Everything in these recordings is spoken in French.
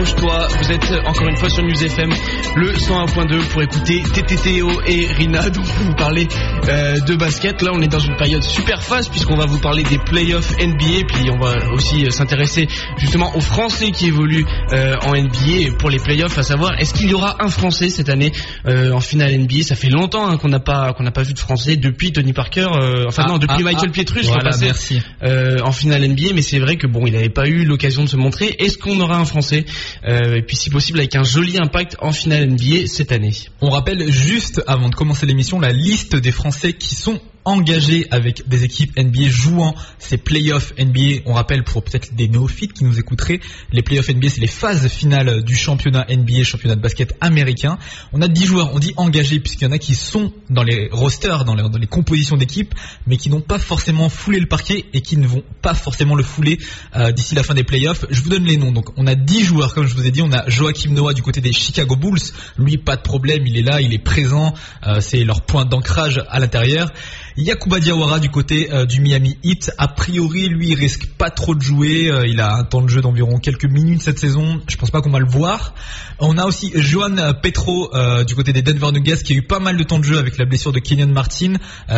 accroche-toi. Vous êtes encore une fois sur News FM, le 101.2 pour écouter TTTO et Rina. Donc vous parler euh, de basket. Là, on est dans une période super fast puisqu'on va vous parler des playoffs NBA. Puis on va aussi euh, s'intéresser justement aux Français qui évoluent euh, en NBA pour les playoffs. À savoir, est-ce qu'il y aura un Français cette année en finale NBA Ça fait longtemps hein, qu'on n'a pas qu'on n'a pas vu de Français depuis Tony Parker. enfin ah, non, depuis ah, Michael ah, Pietrus. Voilà, merci. en finale NBA, mais c'est vrai que bon, il n'avait pas eu l'occasion de se montrer. Est-ce qu'on aura un Français et puis si possible avec un joli impact en finale On rappelle juste avant de commencer l'émission la liste des Français qui sont engagé avec des équipes NBA jouant ces playoffs NBA. On rappelle pour peut-être des néophytes qui nous écouteraient, les playoffs NBA c'est les phases finales du championnat NBA, championnat de basket américain. On a 10 joueurs, on dit engagés puisqu'il y en a qui sont dans les rosters, dans les, compositions d'équipes, mais qui n'ont pas forcément foulé le parquet et qui ne vont pas forcément le fouler euh, d'ici la fin des playoffs. Je vous donne les noms. Donc on a 10 joueurs comme je vous ai dit. On a Joachim Noah du côté des Chicago Bulls. Lui pas de problème, il est là, il est présent. Euh, c'est leur point d'ancrage à l'intérieur. Yakuba Diawara du côté euh, du Miami Heat. A priori, lui, il risque pas trop de jouer. Euh, il a un temps de jeu d'environ quelques minutes cette saison. Je pense pas qu'on va le voir. On a aussi Johan Petro euh, du côté des Denver Nuggets qui a eu pas mal de temps de jeu avec la blessure de Kenyon Martin.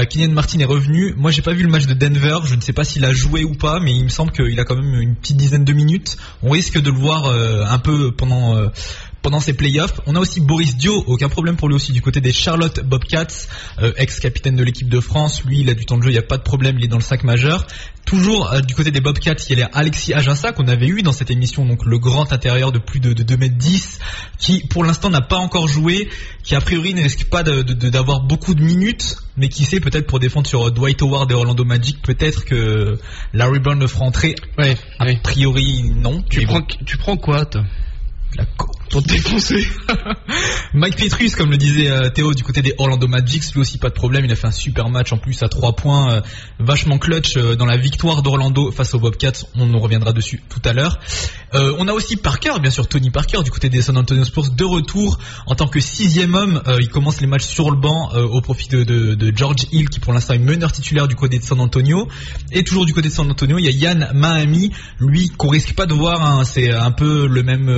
Kenyon Martin est revenu. Moi, j'ai pas vu le match de Denver. Je ne sais pas s'il a joué ou pas, mais il me semble qu'il a quand même une petite dizaine de minutes. On risque de le voir un peu pendant pendant ces playoffs. On a aussi Boris Dio, aucun problème pour lui aussi du côté des Charlotte Bobcats, euh, ex-capitaine de l'équipe de France. Lui, il a du temps de jeu, il n'y a pas de problème, il est dans le 5 majeur. Toujours euh, du côté des Bobcats, il y a Alexis Aginsa qu'on avait eu dans cette émission, donc le grand intérieur de plus de, de 2m10, qui pour l'instant n'a pas encore joué, qui a priori ne risque pas d'avoir beaucoup de minutes, mais qui sait peut-être pour défendre sur Dwight Howard et Orlando Magic, peut-être que Larry Brown le fera entrer. Ouais, a priori non. Tu prends, tu prends quoi toi? La pour défoncer. Mike Petrus, comme le disait euh, Théo du côté des Orlando Magic, lui aussi pas de problème, il a fait un super match en plus à 3 points, euh, vachement clutch euh, dans la victoire d'Orlando face aux Bobcats, on nous reviendra dessus tout à l'heure. on a aussi Parker, bien sûr Tony Parker du côté des San Antonio Spurs, de retour en tant que sixième homme, il commence les matchs sur le banc au profit de, de, George Hill qui pour l'instant est meneur titulaire du côté de San Antonio. Et toujours du côté de San Antonio, il y a Yann Mahami, lui qu'on risque pas de voir, hein, c'est un peu le même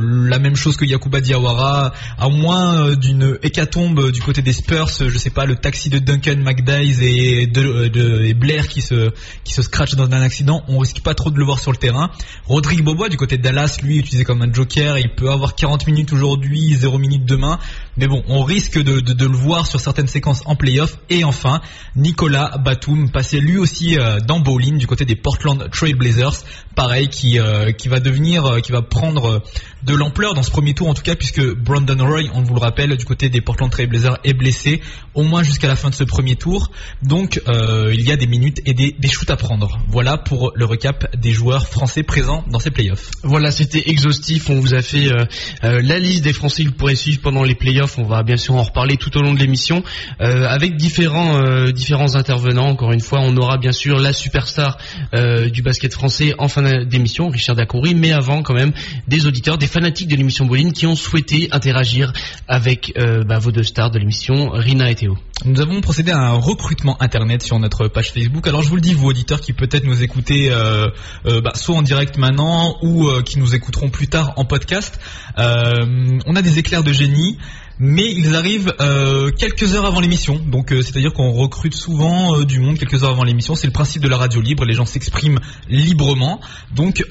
la même chose que Yakuba Diawara, à moins euh, d'une hécatombe du côté des Spurs, je sais pas, le taxi de Duncan McDyess et, de, Blair qui se qui scratch dans un accident, on risque pas trop de le voir sur le terrain. Rodrigue Bobois du côté de Dallas, lui utilisé comme un joker, il peut avoir 40 minutes aujourd'hui, 0 minutes demain, mais bon, on risque de, le voir sur certaines séquences en playoff. Et enfin, Nicolas Batum, passé lui aussi euh, dans bowling du côté des Portland Trail Blazers, pareil, qui euh, qui va devenir, qui va prendre de l'ampleur dans ce premier tour en tout cas puisque Brandon Roy, on vous le rappelle, du côté des Portland Trail Blazers est blessé au moins jusqu'à la fin de ce premier tour. Donc euh, il y a des minutes et des, shoots à prendre. Voilà pour le recap des joueurs français présents dans ces playoffs. Voilà, c'était exhaustif. On vous a fait euh, euh, la liste des Français que vous suivre pendant les playoffs. On va bien sûr en reparler tout au long de l'émission avec différents différents intervenants. Encore une fois, on aura bien sûr la superstar du basket français en fin d'émission, Richard Dacoury, mais avant quand même des auditeurs, des fanatiques de l'émission Boline qui ont souhaité interagir avec euh, bah, vos deux stars de l'émission, Rina et Théo. Nous avons procédé à un recrutement internet sur notre page Facebook. Alors je vous le dis, vous auditeurs qui peut-être nous écoutez euh, euh, bah, soit en direct maintenant ou qui nous écouteront plus tard en podcast, on a des éclairs de génie mais ils arrivent euh, quelques heures avant l'émission. Donc euh, c'est-à-dire qu'on recrute souvent euh, du monde quelques heures avant l'émission. C'est le principe de la radio libre. Les gens s'expriment librement. Donc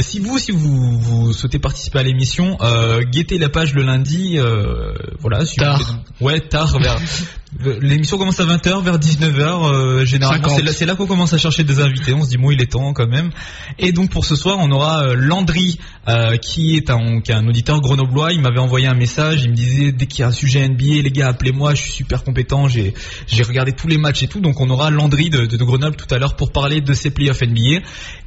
si vous si vous, vous souhaitez participer à l'émission, guettez la page le lundi. voilà. Tard. Ouais, tard vers L'émission commence à 20h, vers 19h, euh, généralement. C'est là, qu'on commence à chercher des invités. On se dit, bon, il est temps quand même. Et donc pour ce soir, on aura euh, Landry, euh, qui est un, qui est un auditeur grenoblois. Il m'avait envoyé un message. Il me disait, dès qu'il y a un sujet NBA, les gars, appelez-moi. Je suis super compétent. J'ai, j'ai regardé tous les matchs et tout. Donc on aura Landry de, de Grenoble tout à l'heure pour parler de ces playoffs NBA.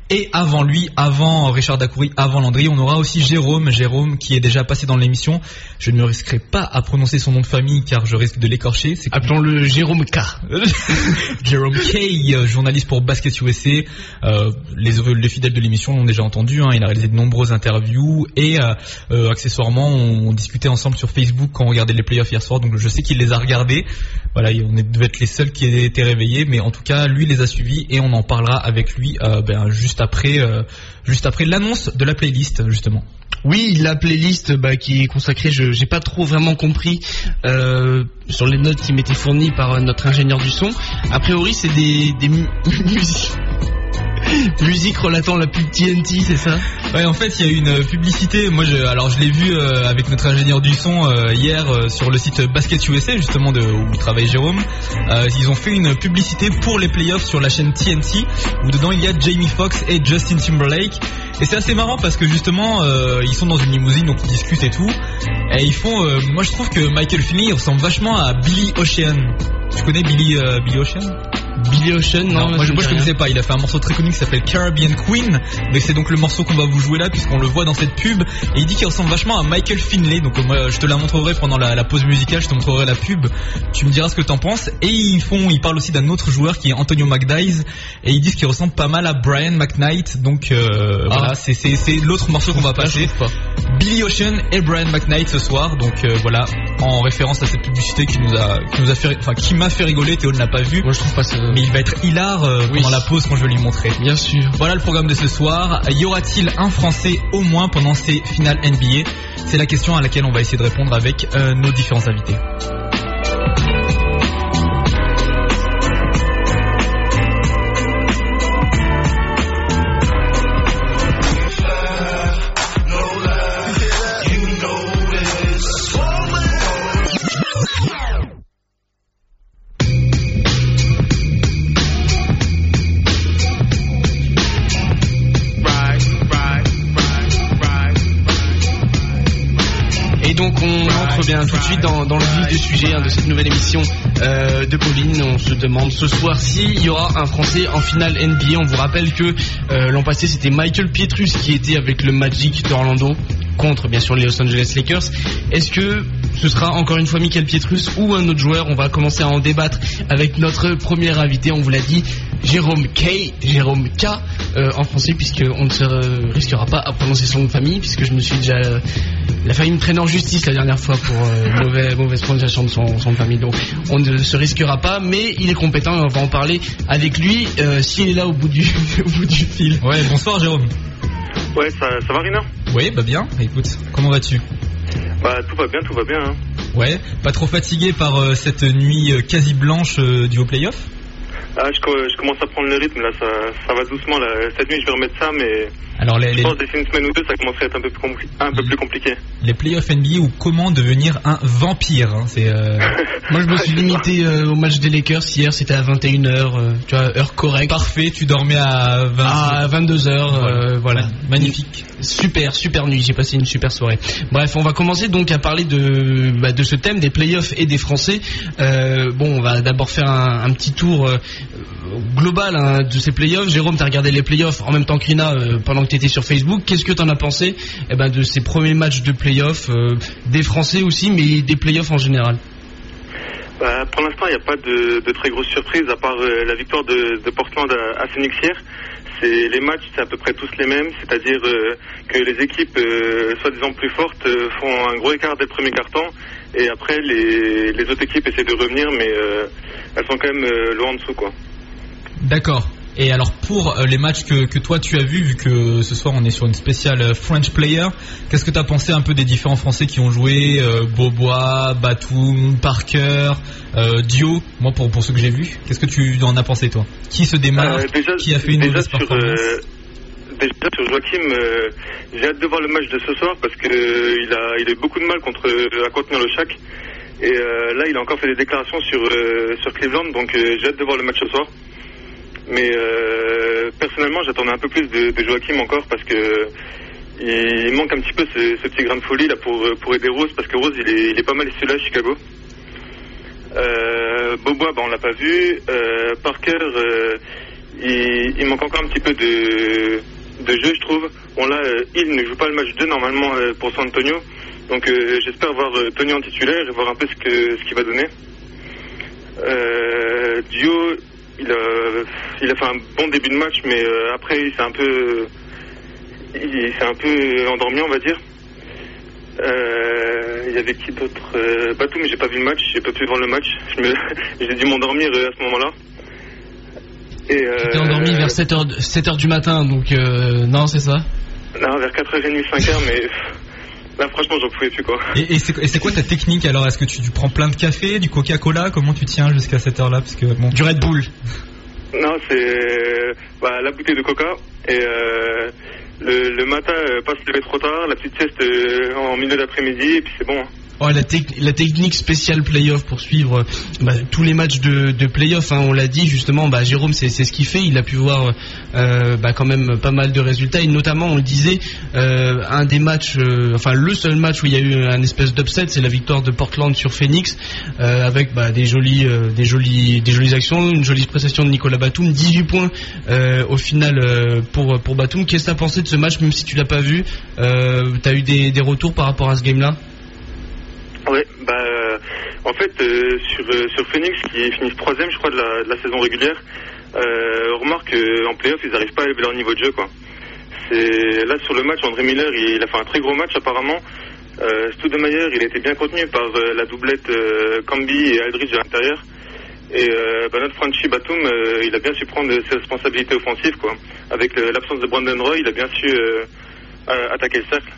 Et avant lui, avant Richard Dacoury, avant Landry, on aura aussi Jérôme, Jérôme qui est déjà passé dans l'émission. Je ne me risquerai pas à prononcer son nom de famille car je risque de l'écorcher. Appelons-le Jérôme K. Jérôme K, journaliste pour Basket USA. Euh, les, les, fidèles de l'émission l'ont déjà entendu. Hein. il a réalisé de nombreuses interviews et euh, euh, accessoirement, on, discutait ensemble sur Facebook quand on regardait les playoffs hier soir. Donc je sais qu'il les a regardés. Voilà, on devait être les seuls qui étaient réveillés, mais en tout cas, lui les a suivis et on en parlera avec lui ben, juste juste après, juste après l'annonce de la playlist justement. Oui, la playlist bah, qui est consacrée, je j'ai pas trop vraiment compris sur les notes qui m'étaient fournies par notre ingénieur du son. A priori, c'est des, des musiques Musique relatant la pub TNT, c'est ça? Ouais, en fait, il y a une publicité. Moi, je, alors je l'ai vu euh, avec notre ingénieur du son euh, hier euh, sur le site Basket USA, justement de où travaille Jérôme. ils ont fait une publicité pour les playoffs sur la chaîne TNT, où dedans il y a Jamie Foxx et Justin Timberlake. Et c'est assez marrant parce que justement, ils sont dans une limousine, donc ils discutent et tout. Et ils font. moi, je trouve que Michael Finley ressemble vachement à Billy Ocean. Tu connais Billy, Billy Ocean? Billy Ocean, non, moi, je, moi je connaissais pas. Il a fait un morceau très connu qui s'appelle Caribbean Queen, mais c'est donc le morceau qu'on va vous jouer là puisqu'on le voit dans cette pub. Et il dit qu'il ressemble vachement à Michael Finlay. Donc moi je te la montrerai pendant la, pause musicale, je te montrerai la pub. Tu me diras ce que t'en penses. Et ils font, ils parlent aussi d'un autre joueur qui est Antonio McDyes et ils disent qu'il ressemble pas mal à Brian McKnight. Donc euh, ah. voilà, c'est c'est l'autre morceau qu'on va passer. Billy Ocean et Brian McKnight ce soir. Donc euh, voilà, en référence à cette publicité qui nous a qui nous a fait, enfin qui m'a fait rigoler. Théo ne l'a pas vu. Moi je trouve pas ça mais il va être hilar euh, pendant la pause quand je vais lui montrer. Bien sûr. Voilà le programme de ce soir. Y aura-t-il un Français au moins pendant ces finales NBA C'est la question à laquelle on va essayer de répondre avec euh, nos différents invités. Bien tout de suite dans, le vif du sujet hein, de cette nouvelle émission euh, de Pauline. On se demande ce soir s'il y aura un Français en finale NBA. On vous rappelle que euh, l'an passé c'était Michael Pietrus qui était avec le Magic d'Orlando contre bien sûr les Los Angeles Lakers. Est-ce que ce sera encore une fois Michael Pietrus ou un autre joueur? On va commencer à en débattre avec notre premier invité. On vous l'a dit, Jérôme K, Jérôme K euh, en français puisqu'on ne se risquera pas à prononcer son nom de famille puisque je me suis déjà il a failli me traîner en justice la dernière fois pour euh, mauvaise, prononciation de son, son famille. Donc on ne se risquera pas, mais il est compétent et on va en parler avec lui euh, s'il est là au bout du au bout du fil. Ouais, bonsoir Jérôme. Ouais, ça, ça va Rina? Oui, bah bien. Écoute, comment vas-tu? Bah tout va bien, tout va bien. Hein. Ouais, pas trop fatigué par euh, cette nuit quasi blanche du haut playoff? Ah, je, je, commence à prendre le rythme là, ça, ça va doucement là. Cette nuit je vais remettre ça, mais alors, les, je pense d'ici une semaine ou deux, ça commencerait à être un peu plus, un peu plus compliqué. Les playoffs NBA ou comment devenir un vampire. Hein, c'est. Euh... Moi, je me suis limité euh, au match des Lakers hier. C'était à 21 h euh, tu vois, heure correcte. Parfait. Tu dormais à, 20... à 22 h euh, voilà. Magnifique. Super, super nuit. J'ai passé une super soirée. Bref, on va commencer donc à parler de bah, de ce thème des playoffs et des Français. bon, on va d'abord faire un, un, petit tour global hein, de ces playoffs. Jérôme, t'as regardé les playoffs en même temps que Rina pendant tu étais sur Facebook. Qu'est-ce que tu en as pensé eh ben, de ces premiers matchs de playoffs, euh, des Français aussi, mais des playoffs en général? Bah, Pour l'instant, il n'y a pas de, très grosses surprises, à part euh, la victoire de, Portland à, à Phoenix hier. Les matchs, c'est à peu près tous les mêmes, c'est-à-dire euh, que les équipes soi-disant plus fortes font un gros écart dès le premier carton, et après les, les autres équipes essaient de revenir, mais elles sont quand même loin en dessous. quoi. D'accord. Et alors pour euh, les matchs que, toi tu as vus, vu que ce soir on est sur une spéciale euh, French Player, qu'est-ce que tu as pensé un peu des différents Français qui ont joué euh, Bobois, Batum, Parker, Dio? Moi pour, pour ceux que j'ai vus, qu'est-ce que tu en as pensé toi? Qui se démarre? Qui a fait une mauvaise performance? Déjà sur Joachim, j'ai hâte de voir le match de ce soir parce qu'il a, il a eu beaucoup de mal contre, à contenir le chac. Et là, il a encore fait des déclarations sur, sur Cleveland, donc j'ai hâte de voir le match ce soir. Mais euh, personnellement, j'attendais un peu plus de, Joachim encore parce que il manque un petit peu ce, petit grain de folie là pour, pour aider Rose parce que Rose il est, il est pas mal ici là à Chicago. Euh, Bobois, bah, on l'a pas vu. Euh, Parker, euh, il, il, manque encore un petit peu de, de jeu, je trouve. Bon là, euh, il ne joue pas le match 2 normalement euh, pour San Antonio. Donc j'espère voir Tony en titulaire et voir un peu ce que ce qu'il va donner. Dio, il a, il a fait un bon début de match, mais euh, après, il s'est un peu, un peu endormi, on va dire. Euh, il y avait qui d'autre euh, mais j'ai pas vu le match, j'ai pas pu voir le match. J'ai dû m'endormir à ce moment-là. Et, T'es endormi vers 7h, 7h du matin, donc non, c'est ça Non, vers 4h30, 5h, mais là, franchement, j'en pouvais plus, quoi. Et, et c'est quoi ta technique alors? Est-ce que tu, tu, prends plein de café, du Coca-Cola? Comment tu tiens jusqu'à cette heure-là? Parce que bon, du Red Bull. Non, c'est bah, la bouteille de Coca et le, le, matin, pas se lever trop tard, la petite sieste en milieu d'après-midi et puis c'est bon. Oh, la, la, technique spéciale playoff pour suivre bah, tous les matchs de, de playoff, hein, on l'a dit justement, bah, Jérôme c'est ce qu'il fait, il a pu voir euh, bah, quand même pas mal de résultats. Et notamment on le disait, euh, un des matchs, euh, enfin le seul match où il y a eu un espèce d'upset, c'est la victoire de Portland sur Phoenix euh, avec bah, des jolies, euh, des jolies, des jolies actions, une jolie prestation de Nicolas Batum, 18 points au final pour pour Batum. Qu'est-ce que tu as pensé de ce match, même si tu l'as pas vu Tu as eu des, des retours par rapport à ce game-là? Ouais, bah euh, en fait euh, sur euh, sur Phoenix qui finissent troisième, je crois de la, saison régulière, euh, on remarque qu'en playoff ils n'arrivent pas à élever leur niveau de jeu quoi. Là sur le match André Miller il, a fait un très gros match apparemment. Euh, il a été bien contenu par la doublette Camby et Aldridge à l'intérieur. Et bah, notre Franchi Batum il a bien su prendre ses responsabilités offensives quoi. Avec l'absence de Brandon Roy il a bien su attaquer le cercle.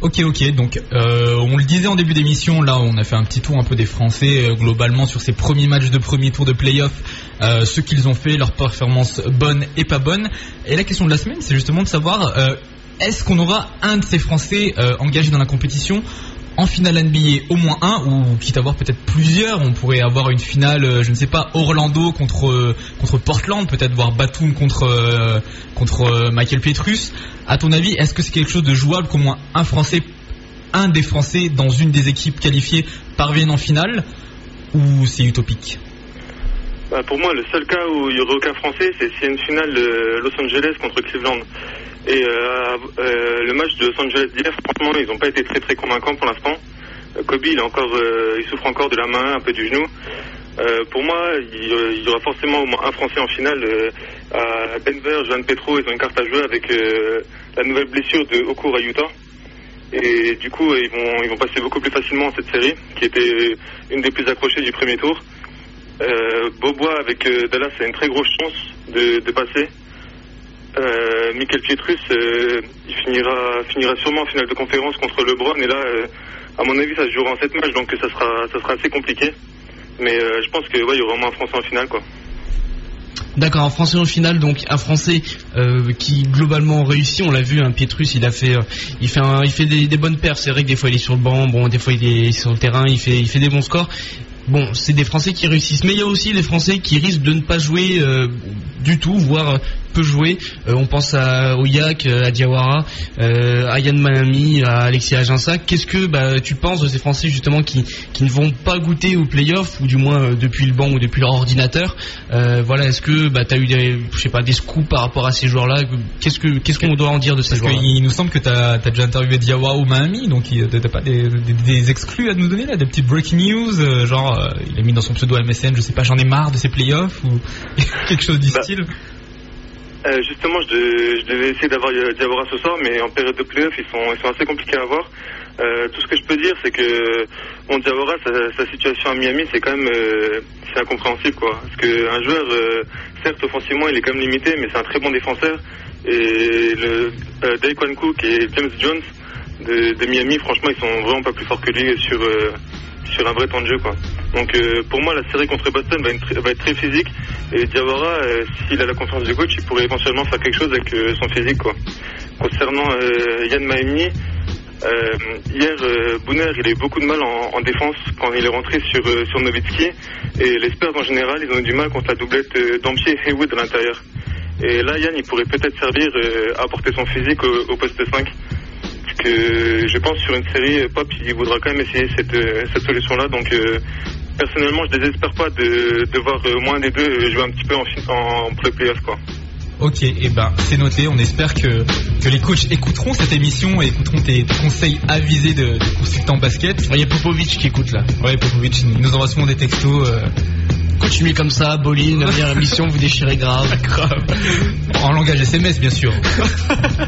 Ok, ok. Donc, euh, on le disait en début d'émission, là, on a fait un petit tour un peu des Français euh, globalement sur ces premiers matchs de premier tour de playoff, euh, ce qu'ils ont fait, leur performance bonne et pas bonne. Et la question de la semaine, c'est justement de savoir est-ce qu'on aura un de ces Français engagés dans la compétition en finale NBA au moins un ou quitte à avoir peut-être plusieurs. On pourrait avoir une finale je ne sais pas Orlando contre contre Portland peut-être voir Batum contre contre Michael Petrus. À ton avis, est-ce que c'est quelque chose de jouable qu'au moins un Français, un des Français dans une des équipes qualifiées parvienne en finale ou c'est utopique? Bah Pour moi, le seul cas où il n'y aurait aucun Français, c'est a une finale de Los Angeles contre Cleveland. Et euh, euh, le match de Los Angeles d'hier, franchement, ils n'ont pas été très très convaincants pour l'instant. Euh, Kobe, il, encore, il souffre encore de la main, un peu du genou. Euh, pour moi, il, y aura forcément au moins un Français en finale. Euh, à Denver, Joan Petro, ils ont une carte à jouer avec euh, la nouvelle blessure de Okur à Utah. Et du coup, ils vont, ils vont passer beaucoup plus facilement cette série, qui était une des plus accrochées du premier tour. Bobois avec Dallas a une très grosse chance de, de passer. Michael Pietrus, il finira, finira sûrement en finale de conférence contre LeBron. Et là, à mon avis, ça se jouera en 7 matchs, donc ça sera, ça sera assez compliqué. Mais euh, je pense qu'il ouais, y aura vraiment un Français en finale, quoi. D'accord, un Français en finale, donc un Français euh, qui globalement réussit. On l'a vu, un hein, Pietrus, il a fait, euh, il fait, il fait des, bonnes paires. C'est vrai que des fois il est sur le banc, bon, des fois il est sur le terrain, il fait, il fait des bons scores. Bon, c'est des Français qui réussissent, mais il y a aussi des Français qui risquent de ne pas jouer du tout, voire peut jouer. Euh, on pense à Oyak, euh, à Diawara, euh, à Yann Miami, à Alexis Aginsa. Qu'est-ce que bah, tu penses de ces Français justement qui, qui ne vont pas goûter au playoff ou du moins depuis le banc ou depuis leur ordinateur? Voilà, est-ce que bah, tu as eu des, je sais pas, des scoops par rapport à ces joueurs-là? Qu'est-ce que qu'est-ce qu'on doit en dire de ces joueurs Il nous semble que tu as, déjà interviewé Diawara ou Miami, donc t'as pas des, des, exclus à nous donner là, des petites breaking news, genre il a mis dans son pseudo MSN, je sais pas, j'en ai marre de ces playoffs ou quelque chose du bah, style. Euh, justement, je, devais essayer d'avoir Diawara ce soir, mais en période de playoff, ils sont, ils sont assez compliqués à avoir. Euh, tout ce que je peux dire, c'est que mon Diawara, sa, situation à Miami, c'est quand même euh, c'est incompréhensible, quoi. Parce qu'un joueur, certes, offensivement, il est quand même limité, mais c'est un très bon défenseur. Et le Daquan Cook et James Jones de, de, Miami, franchement, ils sont vraiment pas plus forts que lui sur sur un vrai temps de jeu quoi. Donc euh, pour moi la série contre Boston va être, très physique et Diawara euh, s'il a la confiance du coach il pourrait éventuellement faire quelque chose avec euh, son physique quoi. Concernant Yann Maimi, hier Booner il a eu beaucoup de mal en, défense quand il est rentré sur, sur Nowitzki et les Spurs en général ils ont eu du mal contre la doublette d'Ampier et Haywood à l'intérieur. Et là Yann il pourrait peut-être servir à apporter son physique au, au poste 5 que je pense sur une série, Pop il voudra quand même essayer cette, euh, cette solution-là. Donc euh, personnellement, je désespère pas de, de voir au moins des deux jouer un petit peu en, en pré-playoff quoi. Ok, et eh ben c'est noté. On espère que, que les coachs écouteront cette émission et écouteront tes, conseils avisés de, de consultants basket. Il y a Popovic qui écoute là. Ouais, Popovic, il nous envoie souvent des textos. Euh... Continuez comme ça, Bolin, la dernière émission, vous déchirez grave. grave. En langage SMS, bien sûr.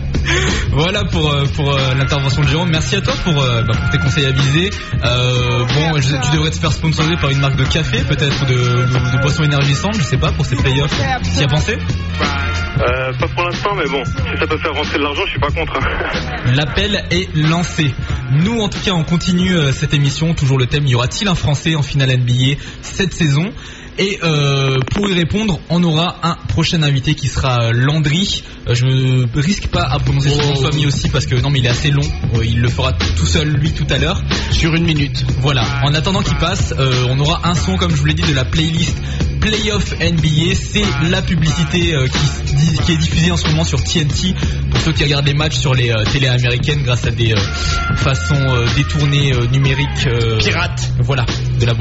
Voilà pour euh, pour euh, l'intervention de Jérôme. Merci à toi pour, euh, bah, pour tes conseils avisés. Euh, bon, je- tu devrais te faire sponsoriser par une marque de café, peut-être de, de, de boissons énergisantes, je sais pas, pour ces playoffs. T'y as pensé Euh, pas pour l'instant, mais bon, si ça peut faire rentrer de l'argent, je suis pas contre. hein. L'appel est lancé. Nous, en tout cas, on continue cette émission. Toujours le thème, y aura-t-il un Français en finale NBA cette saison? Et euh, pour y répondre, on aura un prochain invité qui sera euh, Landry. Euh, je ne risque pas à prononcer son nom de famille aussi parce que non mais il est assez long. Il le fera tout seul lui tout à l'heure. Sur une minute. Voilà. En attendant qu'il passe, euh, on aura un son comme je vous l'ai dit de la playlist Playoff NBA. C'est la publicité euh, qui, est diffusée en ce moment sur TNT pour ceux qui regardent les matchs sur les euh, télés américaines grâce à des euh, façons détournées numériques. euh, Pirate. Voilà, de la.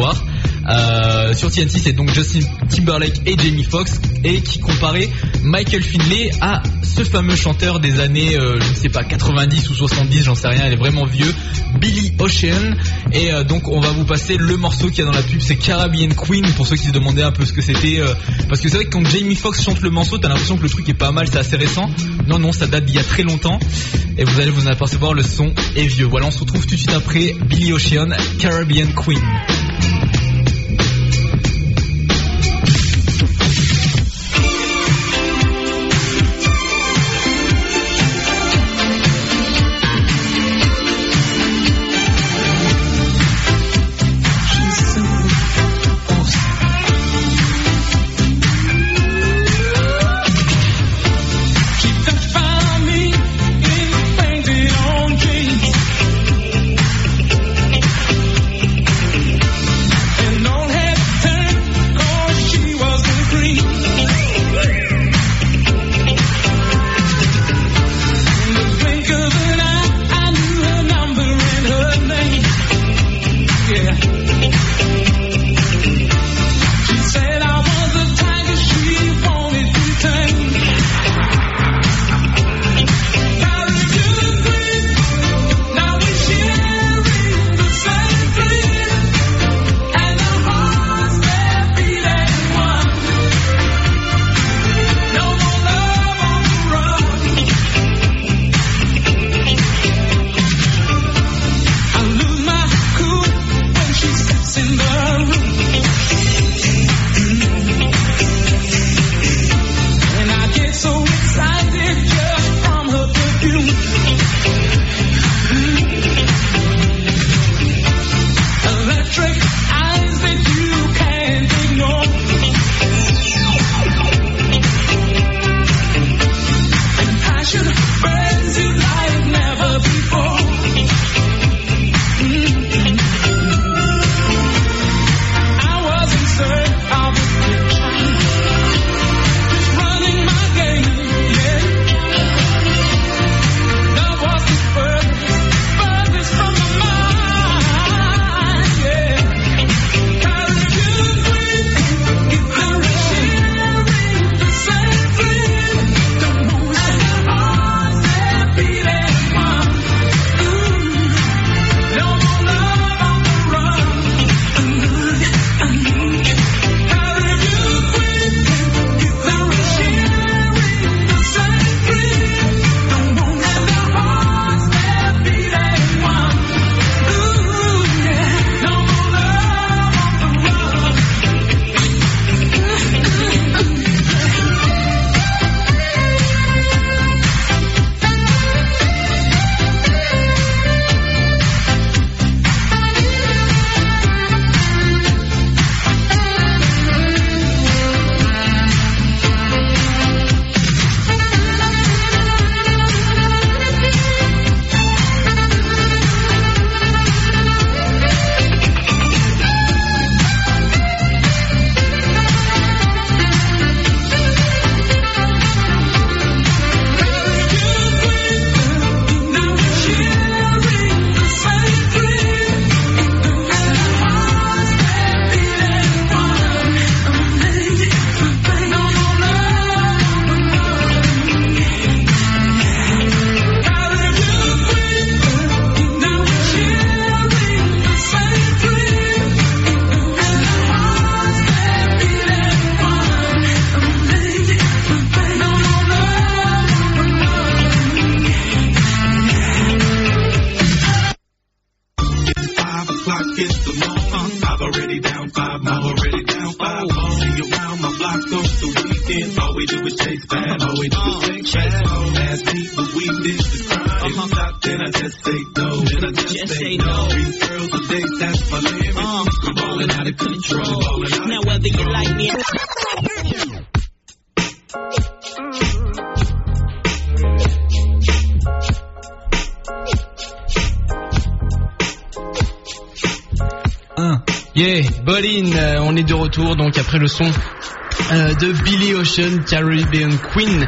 Euh, sur TNT, c'est donc Justin Timberlake et Jamie Foxx et qui comparait Michael Finlay à ce fameux chanteur des années, euh, je ne sais pas, 90 ou 70, j'en sais rien, il est vraiment vieux, Billy Ocean. Et euh, donc on va vous passer le morceau qu'il y a dans la pub, c'est Caribbean Queen pour ceux qui se demandaient un peu ce que c'était. euh, parce que c'est vrai que quand Jamie Foxx chante le morceau, t'as l'impression que le truc est pas mal, c'est assez récent. Non, non, ça date d'il y a très longtemps. Et vous allez vous en apercevoir, le son est vieux. Voilà, on se retrouve tout de suite après Billy Ocean, Caribbean Queen. Retour donc après le son euh, de Billy Ocean, Caribbean Queen,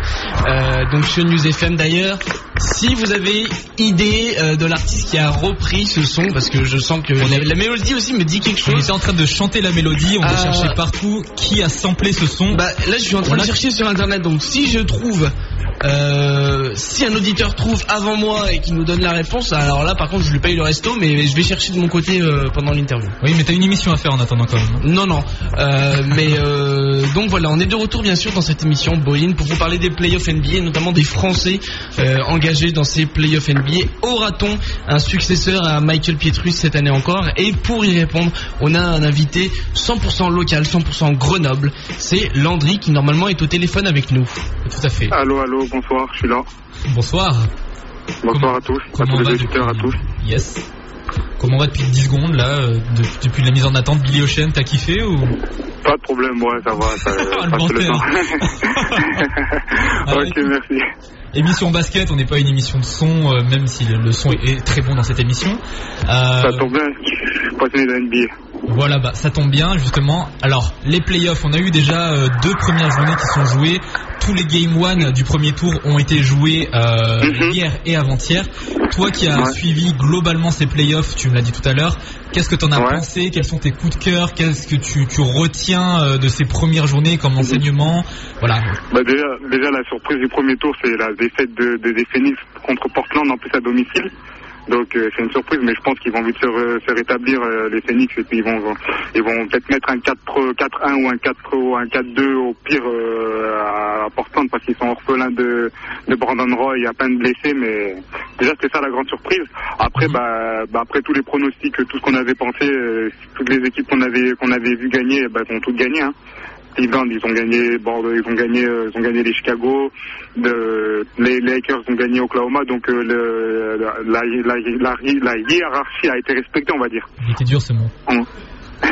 euh, donc sur News FM d'ailleurs. Si vous avez idée euh, de l'artiste qui a repris ce son, parce que je sens que la, la mélodie aussi me dit quelque On chose. était en train de chanter la mélodie, on a Ah. cherché partout qui a samplé ce son. Bah là je suis en train On de chercher sur internet donc si je trouve euh, si un auditeur trouve avant moi et qu'il nous donne la réponse alors là par contre je lui paye le resto mais je vais chercher de mon côté euh, pendant l'interview. Oui, mais t'as une émission à faire en attendant quand même. Non, non. Euh, mais euh, donc voilà, on est de retour bien sûr dans cette émission Boeing pour vous parler des playoffs NBA, et notamment des Français euh, engagés dans ces playoffs NBA. Aura-t-on un successeur à Michael Pietrus cette année encore? Et pour y répondre, on a un invité 100% local, 100% Grenoble. C'est Landry qui normalement est au téléphone avec nous. Tout à fait. Allô, allô, bonsoir, je suis là. Bonsoir. Bonsoir à tous, à Comment tous va les auditeurs, à tous. Yes. Comment va depuis 10 secondes là, euh, de- depuis la mise en attente Billy Ocean, t'as kiffé ou? Pas de problème, ouais, ça va, ça Le passe le menteur. temps. Ah, ok, écoute. merci. Émission basket, on n'est pas une émission de son, euh, même si le, le son est, est très bon dans cette émission. Euh, Ça tombe bien, je suis passionné de NBA. Voilà, bah ça tombe bien justement. Alors les playoffs, on a eu déjà deux premières journées qui sont jouées. Tous les game one du premier tour ont été joués euh, Mhm. hier et avant-hier. Toi qui as Ouais. suivi globalement ces playoffs, tu me l'as dit tout à l'heure. Qu'est-ce que t'en as Ouais. pensé? Quels sont tes coups de cœur? Qu'est-ce que tu, tu retiens euh, de ces premières journées comme enseignement? Voilà. Bah déjà, déjà la surprise du premier tour, c'est la défaite de, de- des Phoenix contre Portland en plus à domicile. Donc euh, c'est une surprise, mais je pense qu'ils vont vite se, re- se rétablir euh, les Phoenix et puis ils vont ils vont peut-être mettre un 4 4-1 ou un 4 ou un 4-2 au pire euh, à Portland parce qu'ils sont orphelins de, de Brandon Roy, il y a plein de blessés, mais déjà c'était ça la grande surprise. Après Mhm. bah, bah, après tous les pronostics, tout ce qu'on avait pensé, euh, toutes les équipes qu'on avait qu'on avait vu gagner, bah, ont toutes gagné. Hein. Cleveland, ils ont gagné Bordeaux, ils ont gagné, euh, ils ont gagné les Chicago, de, les Lakers ont gagné Oklahoma, donc euh, le, la, la, la, la, la hiérarchie a été respectée, on va dire. Il était dur ce mot. Donc,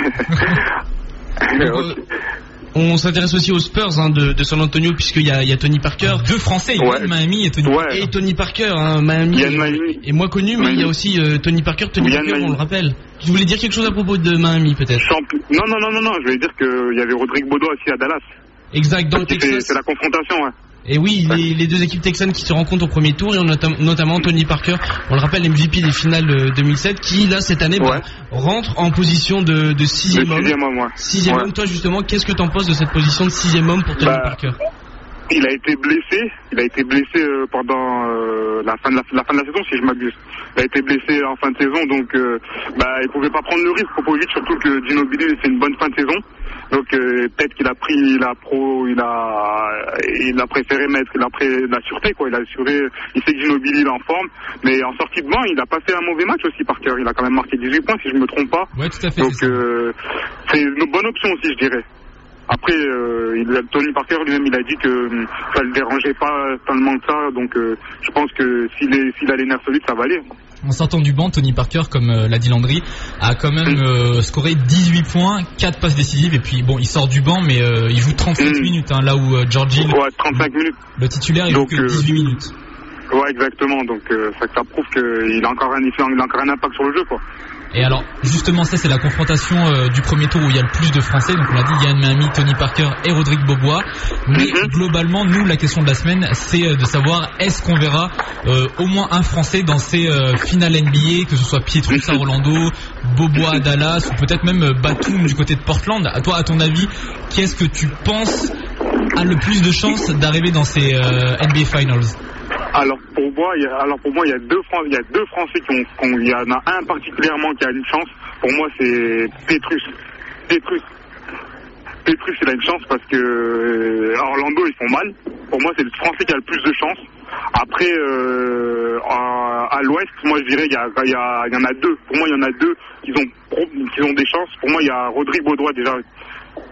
on s'intéresse aussi aux Spurs hein, de, de San Antonio puisqu'il y y a Tony Parker. Deux Français, Ouais. Yann Miami et Tony. Ouais. Et Tony Parker, hein, Miami, Yann est- Miami. est moins connu, mais il y a aussi euh, Tony Parker. Tony Yann Parker, on le rappelle. Tu voulais dire quelque chose à propos de Miami, peut-être? Non, non, non, non, non, je vais dire qu'il y avait Rodrigue Baudouin aussi à Dallas. Exact, dans le C'est Texas. c'est la confrontation, ouais. Et oui, les, les deux équipes texanes qui se rencontrent au premier tour, et notamment Tony Parker, on le rappelle, MVP des finales euh, 2007, qui là cette année bah, rentre en position de, sixième homme. sixième homme, ouais. Sixième Ouais. homme, toi justement, qu'est-ce que t'en penses de cette position de sixième homme pour Tony Bah, Parker? Il a été blessé. Il a été blessé euh, pendant euh, la fin de la, la fin de la saison, si je m'abuse. Il a été blessé en fin de saison, donc euh, bah il pouvait pas prendre le risque. Popovic, surtout que Ginobili fait une bonne fin de saison. Donc euh, peut-être qu'il a pris la pro, il a il a préféré mettre la, pré, la sûreté quoi. Il a assuré. Il sait que Ginobili il est en forme, mais en sortie de banc, il a pas fait un mauvais match aussi par cœur. Il a quand même marqué 18 points si je me trompe pas. Ouais, tout à fait. Donc euh, c'est une bonne option aussi, je dirais. Après, euh, il, Tony Parker lui-même, il a dit que euh, ça le dérangeait pas tellement que ça. Donc, euh, je pense que s'il est, s'il a les nerfs solides, ça va aller. En sortant du banc, Tony Parker, comme euh, l'a dit Landry, a quand même euh, scoré 18 points, 4 passes décisives, et puis bon, il sort du banc, mais euh, il joue 37 Mm. minutes, hein, là où euh, Hill, Ouais, 35 minutes. le titulaire, il Donc, joue que euh, 18 minutes. Ouais, exactement. Donc, ça, ça prouve qu'il a encore un, il a encore un impact sur le jeu, quoi. Et alors, justement, ça c'est la confrontation euh, du premier tour où il y a le plus de Français, donc on l'a dit, Yann Miami, Tony Parker et Rodrigue Bobois. Mais Mhm. globalement, nous, la question de la semaine, c'est euh, de savoir est-ce qu'on verra euh, au moins un Français dans ces euh, finales NBA, que ce soit Pietrus à Orlando, Bobois à Dallas, ou peut-être même Batum du côté de Portland. À toi, à ton avis, qu'est-ce que tu penses a le plus de chances d'arriver dans ces NBA Finals? Alors pour moi, il y a, alors pour moi, il y a deux Fran- il y a deux Français qui ont, il y en a un particulièrement qui a une chance. Pour moi, c'est Petrus. Petrus. Petrus, il a une chance parce que euh, Orlando, ils font mal. Pour moi, c'est le Français qui a le plus de chance. Après, euh, à, l'Ouest, moi, je dirais, il y, a, il y, a- il y en a deux. Pour moi, il y en a deux qui ont, ont des chances. Pour moi, il y a Rodrigue Baudroy déjà.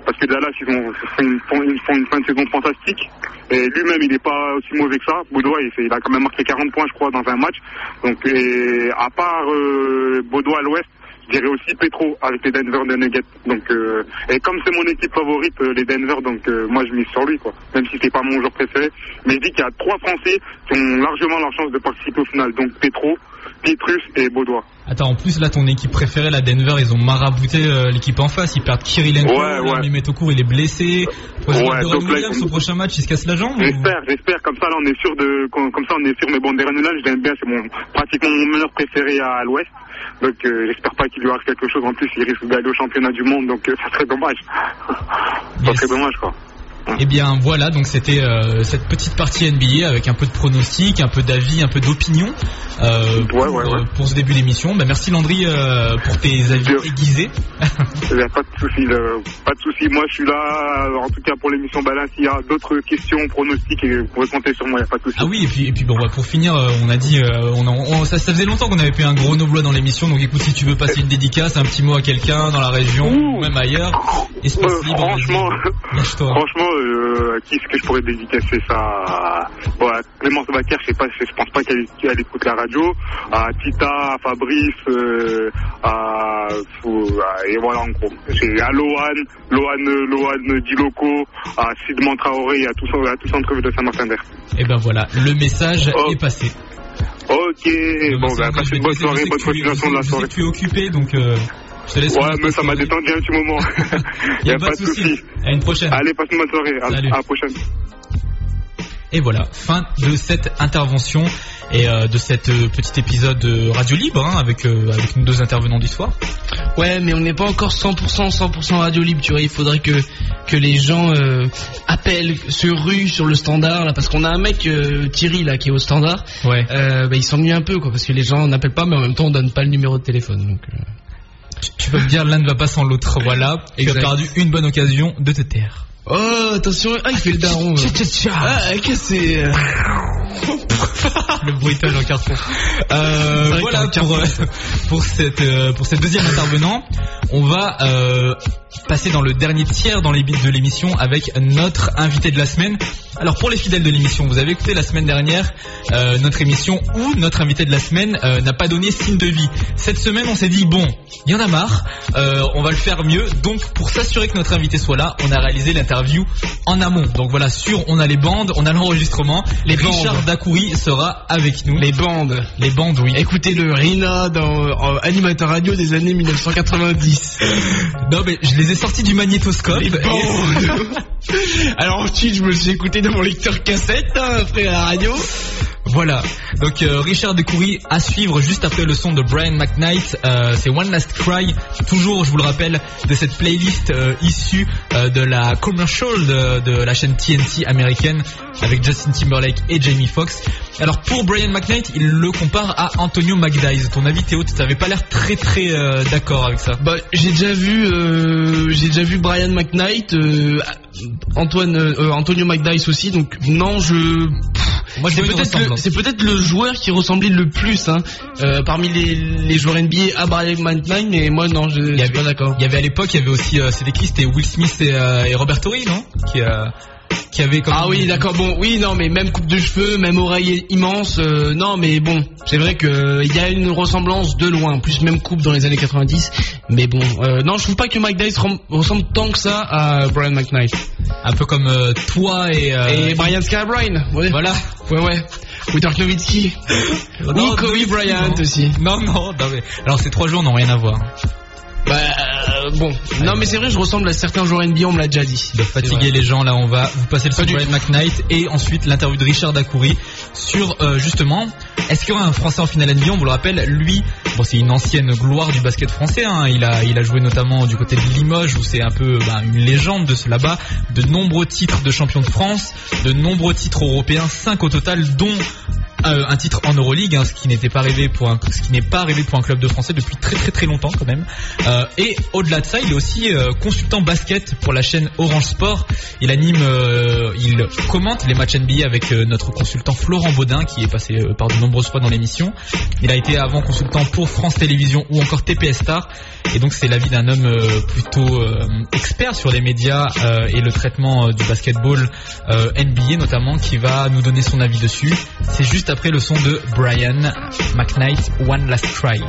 Parce que Dallas, ils, ont, ils, font, une fin de saison fantastique. Et lui-même, il n'est pas aussi mauvais que ça. Baudroy, il, il a quand même marqué 40 points, je crois, dans un match. Donc, et à part euh, à l'Ouest, je dirais aussi Petro avec les Denver Nuggets. Donc, euh, et comme c'est mon équipe favorite, euh, les Denver, donc euh, moi je mise sur lui, quoi. Même si c'est pas mon joueur préféré, mais je dis qu'il y a trois Français qui ont largement leur chance de participer au final. Donc Petro, Pietrus et Baudroy. Attends, en plus là, ton équipe préférée, la Denver, ils ont marabouté euh, l'équipe en face. Ils perdent Kirilenko, Ouais, ouais. ils mettent au cours, il est blessé. Ouais, donc là, Williams, au prochain match, il se casse la jambe. ou- J'espère, j'espère. Comme ça, là, on est sûr de, comme ça, on est sûr. Mais bon, Darren Williams, je l'aime bien. C'est mon pratiquement mon meneur préféré à l'Ouest. Donc, euh, j'espère pas qu'il lui arrive quelque chose. En plus, il risque d'aller au championnat du monde. Donc, euh, ça serait dommage. ça Yes. serait dommage, quoi. Eh bien voilà, donc c'était euh, cette petite partie NBA avec un peu de pronostics, un peu d'avis, un peu d'opinion euh, pour, Ouais, ouais, ouais. pour ce début d'émission. Bah, merci Landry euh, pour tes avis Bien. aiguisés. A pas de souci, pas de souci. Moi, je suis là, euh, en tout cas pour l'émission Balance. S'il y a d'autres questions, pronostics, et vous pouvez compter sur moi, il n'y a pas de souci. Ah oui, et puis, et puis bon, bah, pour finir, euh, on a dit, euh, on, en- on- ça, ça faisait longtemps qu'on avait fait un gros noblois dans l'émission, donc écoute, si tu veux passer une dédicace, un petit mot à quelqu'un dans la région, Ouh. ou même ailleurs, espace libre, franchement, franchement, euh, qui est-ce que je pourrais dédicacer ça à, bon, à Clémence Baker, je sais pas, je pense pas qu'elle écoute la radio, à Tita, à Fabrice, euh, à, à- et voilà en gros. C'est à Lohan, Lohan, Lohan Diloco, à Sidman Traoré et à tout, à tout centre de Saint-Martin-d'Air. Et ben voilà, le message Oh. est passé. Ok, bon, je passez une bonne soirée, je bonne continuation de la je soirée. tu es occupé, donc euh, je te laisse. Ouais, mais ça m'a détendu un petit moment. Il y a pas de souci. À une prochaine. Allez, passe une bonne soirée. À, Salut. à la prochaine. Et voilà, fin de cette intervention et euh, de cet euh, petit épisode euh, radio libre hein, avec euh, avec nos deux intervenants du soir. Ouais, mais on n'est pas encore 100% 100% radio libre, tu vois. Il faudrait que que les gens euh, appellent, se ruent sur le standard là, parce qu'on a un mec euh, Thierry là qui est au standard. Ouais. Euh, bah, il s'ennuie un peu quoi, parce que les gens n'appellent pas, mais en même temps on donne pas le numéro de téléphone. Donc, euh, Tu- peux me dire l'un ne va pas sans l'autre. Voilà. Tu as perdu une bonne occasion de te taire. Oh attention, ah il fait le daron. Ah qu'est-ce euh, Le bruitage en carton. Euh, C'est voilà pour, euh, pour cette pour cette deuxième intervenant. On va euh, passer dans le dernier tiers dans les bits de l'émission avec notre invité de la semaine. Alors pour les fidèles de l'émission, vous avez écouté la semaine dernière euh, notre émission où notre invité de la semaine euh, n'a pas donné signe de vie. Cette semaine, on s'est dit bon, il y en a marre, on va le faire mieux. Donc pour s'assurer que notre invité soit là, on a réalisé l'interview en amont. Donc voilà, sûr, on a les bandes, on a l'enregistrement. Les Richard bandes. Dacoury sera avec nous. Les bandes. Les bandes, oui. Écoutez le Rina dans euh, animateur radio des années 1990. Non mais je les ai sortis du magnétoscope. Les Et- bandes. Alors ensuite je me suis écouté dans mon lecteur cassette, hein, après la radio. Voilà. Donc euh, Richard Decoury à suivre juste après le son de Brian McKnight. Euh, c'est One Last Cry. Toujours, je vous le rappelle, de cette playlist euh, issue de la commercial de, la chaîne TNT américaine avec Justin Timberlake et Jamie Foxx. Alors pour Brian McKnight, il le compare à Antonio McDyess. Ton avis Théo, tu n'avais pas l'air très très d'accord avec ça. Bah, j'ai déjà vu, Brian McKnight, Antonio McDyess aussi. Donc non, je. C'est peut-être le, joueur qui ressemblait le plus hein, euh, parmi les, les joueurs NBA à Brian mais moi non, je, je suis pas d'accord. Il y avait à l'époque, il y avait aussi, euh, c'était qui C'était Will Smith et, euh, et Robert Torrey, non? Qui, euh, qui avait comme Ah oui, d'accord. Bon, oui, non, mais même coupe de cheveux, même oreille immense. euh, non, mais bon, c'est vrai que euh, il y a une ressemblance de loin. En plus, même coupe dans les années 90. Mais bon, euh, non, je trouve pas que Mike Dice ressemble tant que ça à Brian McKnight. un peu comme euh, toi et, Et Brian Scalabrine. Ouais. voilà. Ouais, ouais. Ou Dirk Nowitzki. Ou Kobe Bryant non. aussi. Non, non, non, mais alors ces trois jours n'ont rien à voir. Bah, euh, bon. Non, mais c'est vrai, je ressemble à certains joueurs NBA, on me l'a déjà dit. De fatiguer les gens, là, on va vous passer le son de Brian McKnight et ensuite l'interview de Richard Dacoury sur euh, justement est-ce qu'il y aura un Français en finale NBA On vous le rappelle, lui, bon, c'est une ancienne gloire du basket français. Hein, il a, il a joué notamment du côté de Limoges où c'est un peu bah, une légende de ce là-bas. De nombreux titres de champion de France, de nombreux titres européens, 5 au total, dont euh, un titre en Euroleague, hein, ce qui n'était pas rêvé pour un, ce qui n'est pas rêvé pour un club de français depuis très très très longtemps quand même. Euh, et au-delà de ça, il est aussi euh, consultant basket pour la chaîne Orange Sport. Il anime, il commente les matchs NBA avec notre consultant Florent Baudin, qui est passé par de nombreuses fois dans l'émission. Il a été avant consultant pour France Télévisions ou encore TPS Star. Et donc c'est l'avis d'un homme plutôt expert sur les médias et le traitement du basketball NBA notamment, qui va nous donner son avis dessus. C'est juste après le son de Brian McKnight One Last Try.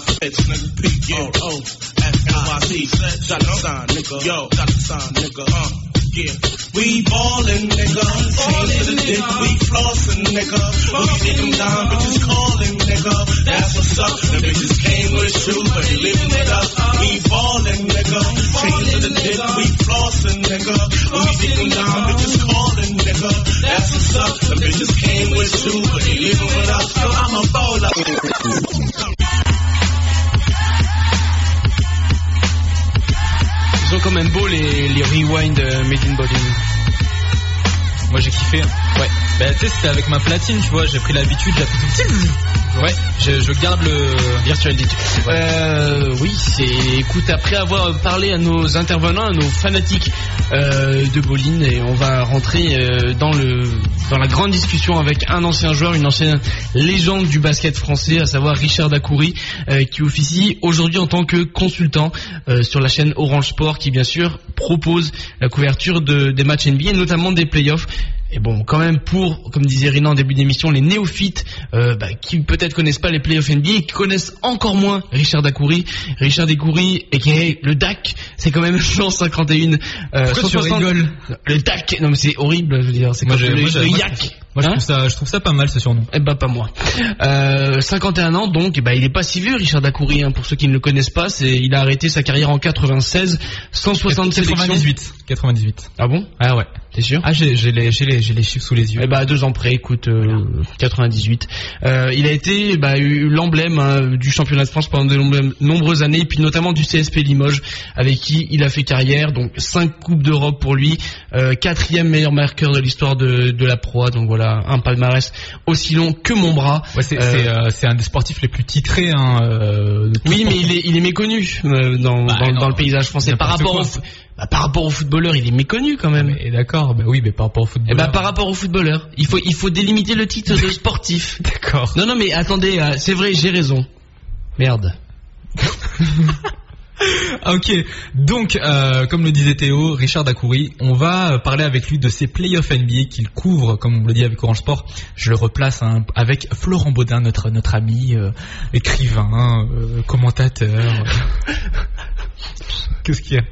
five pitch, nigga. P U O oh, oh. F L Y C. Shot the sign, nigga. Yo, shot the nigga. Uh, yeah. We ballin', nigga. Chains to the dick, we flossin', nigga. We get them down, bitches callin', nigga. That's what's up. The bitches came with shoes, but they livin' it up. We ballin', nigga. Chains to the dick, we flossin', nigga. We get them down, bitches callin', nigga. That's what's up. The bitches came with shoes, but they livin' it up. So I'm a baller. Quand même beaux les, les rewind euh, Made in Bowling. Moi j'ai kiffé. Ouais. Bah tu sais c'était avec ma platine, tu vois, j'ai pris l'habitude. Ouais, je, je garde le Virtual DJ. Euh, oui, c'est. Écoute, après avoir parlé à nos intervenants, à nos fanatiques de bowling, et on va rentrer euh, dans le dans la grande discussion avec un ancien joueur, une ancienne légende du basket français, à savoir Richard Dacoury, euh, qui officie aujourd'hui en tant que consultant euh, sur la chaîne Orange Sport, qui bien sûr propose la couverture de, des matchs NBA, notamment des playoffs. Et bon, quand même pour, comme disait Rina en début d'émission, les néophytes euh, bah, qui peut-être connaissent pas les playoffs NBA, et qui connaissent encore moins Richard Dacoury. Richard Dacoury, et qui est le DAC, c'est quand même 151. Euh, Pourquoi tu 160 rigoles Le DAC, non mais c'est horrible, je veux dire, c'est comme le, le YAC. Moi je Hein trouve ça je trouve ça pas mal ce surnom. eh ben pas moi. Euh, 51 ans donc, eh ben, il est pas si vieux Richard Dacoury. Hein, pour ceux qui ne le connaissent pas, c'est il a arrêté sa carrière en 96, 160 sélections. 98. 98. Ah bon? Ah ouais. T'es sûr Ah j'ai les les les chiffres sous les yeux. Eh à deux ans près, écoute, euh, 98. Euh, il a été bah, l'emblème hein, du championnat de France pendant de nombre- nombreuses années, et puis notamment du CSP Limoges, avec qui il a fait carrière. Donc cinq coupes d'Europe pour lui, euh, quatrième meilleur marqueur de l'histoire de, de la proie. Donc voilà, un palmarès aussi long que mon bras. Ouais, c'est Euh, euh, un des sportifs les plus titrés hein, euh, Oui, mais il est, il est méconnu euh, dans, Bah, dans, dans le paysage français. Par rapport, au, bah, par rapport au footballeur, il est méconnu quand même. Mais d'accord, bah oui, mais par rapport au. Eh ben, par rapport au footballeur, il faut, il faut délimiter le titre de sportif. D'accord. Non, non, mais attendez, euh, c'est vrai, j'ai raison. Merde. Ok, donc euh, comme le disait Théo, Richard Dacoury, on va euh, parler avec lui de ses playoffs NBA qu'il couvre, comme on le dit avec Orange Sport. Je le replace hein, avec Florent Baudin, notre notre ami, euh, écrivain, euh, commentateur. Qu'est-ce qu'il y a?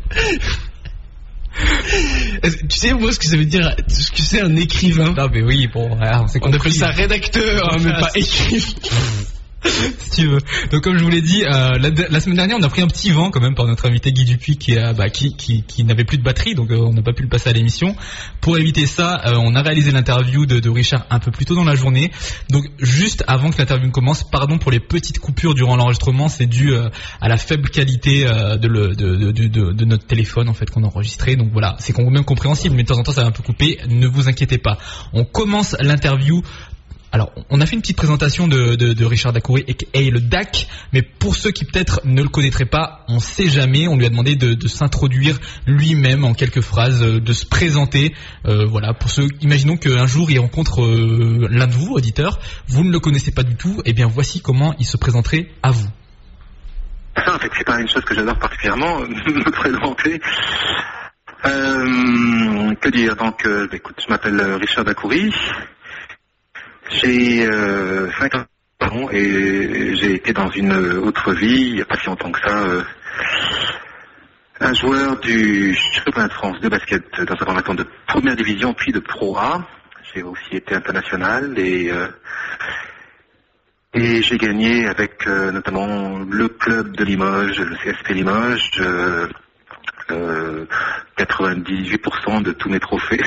Tu sais, moi, ce que ça veut dire, ce que c'est un écrivain? Non mais oui, bon, voilà, on appelle ça rédacteur, hein, mais pas écrivain. si tu veux. Donc comme je vous l'ai dit, euh, la, semaine dernière, on a pris un petit vent quand même par notre invité Guy Dupuis qui, a, bah, qui, qui, n'avait plus de batterie, donc euh, on n'a pas pu le passer à l'émission. Pour éviter ça, euh, on a réalisé l'interview de, Richard un peu plus tôt dans la journée. Donc juste avant que l'interview commence, pardon pour les petites coupures durant l'enregistrement, c'est dû à la faible qualité de, le, de- de notre téléphone en fait qu'on a enregistré. Donc voilà, c'est quand même compréhensible, mais de temps en temps ça va un peu couper. Ne vous inquiétez pas. On commence l'interview alors, on a fait une petite présentation de, Richard Dacoury et le DAC, mais pour ceux qui peut-être ne le connaîtraient pas, on sait jamais, on lui a demandé de, s'introduire lui-même en quelques phrases, euh, de se présenter. Euh, voilà, pour ceux, imaginons qu'un jour il rencontre euh, l'un de vous, auditeur, vous ne le connaissez pas du tout, et bien voici comment il se présenterait à vous. Ça, en fait, c'est pas une chose que j'adore particulièrement, me présenter. Que dire? Donc, bah, écoute, je m'appelle Richard Dacoury. J'ai euh, 50 ans et j'ai été dans une autre vie, il n'y a pas si longtemps que ça, euh, un joueur du championnat de France de basket dans un formaton de première division puis de Pro A. J'ai aussi été international et euh, et j'ai gagné avec euh, notamment le club de Limoges, le CSP Limoges, euh, euh, 98% de tous mes trophées,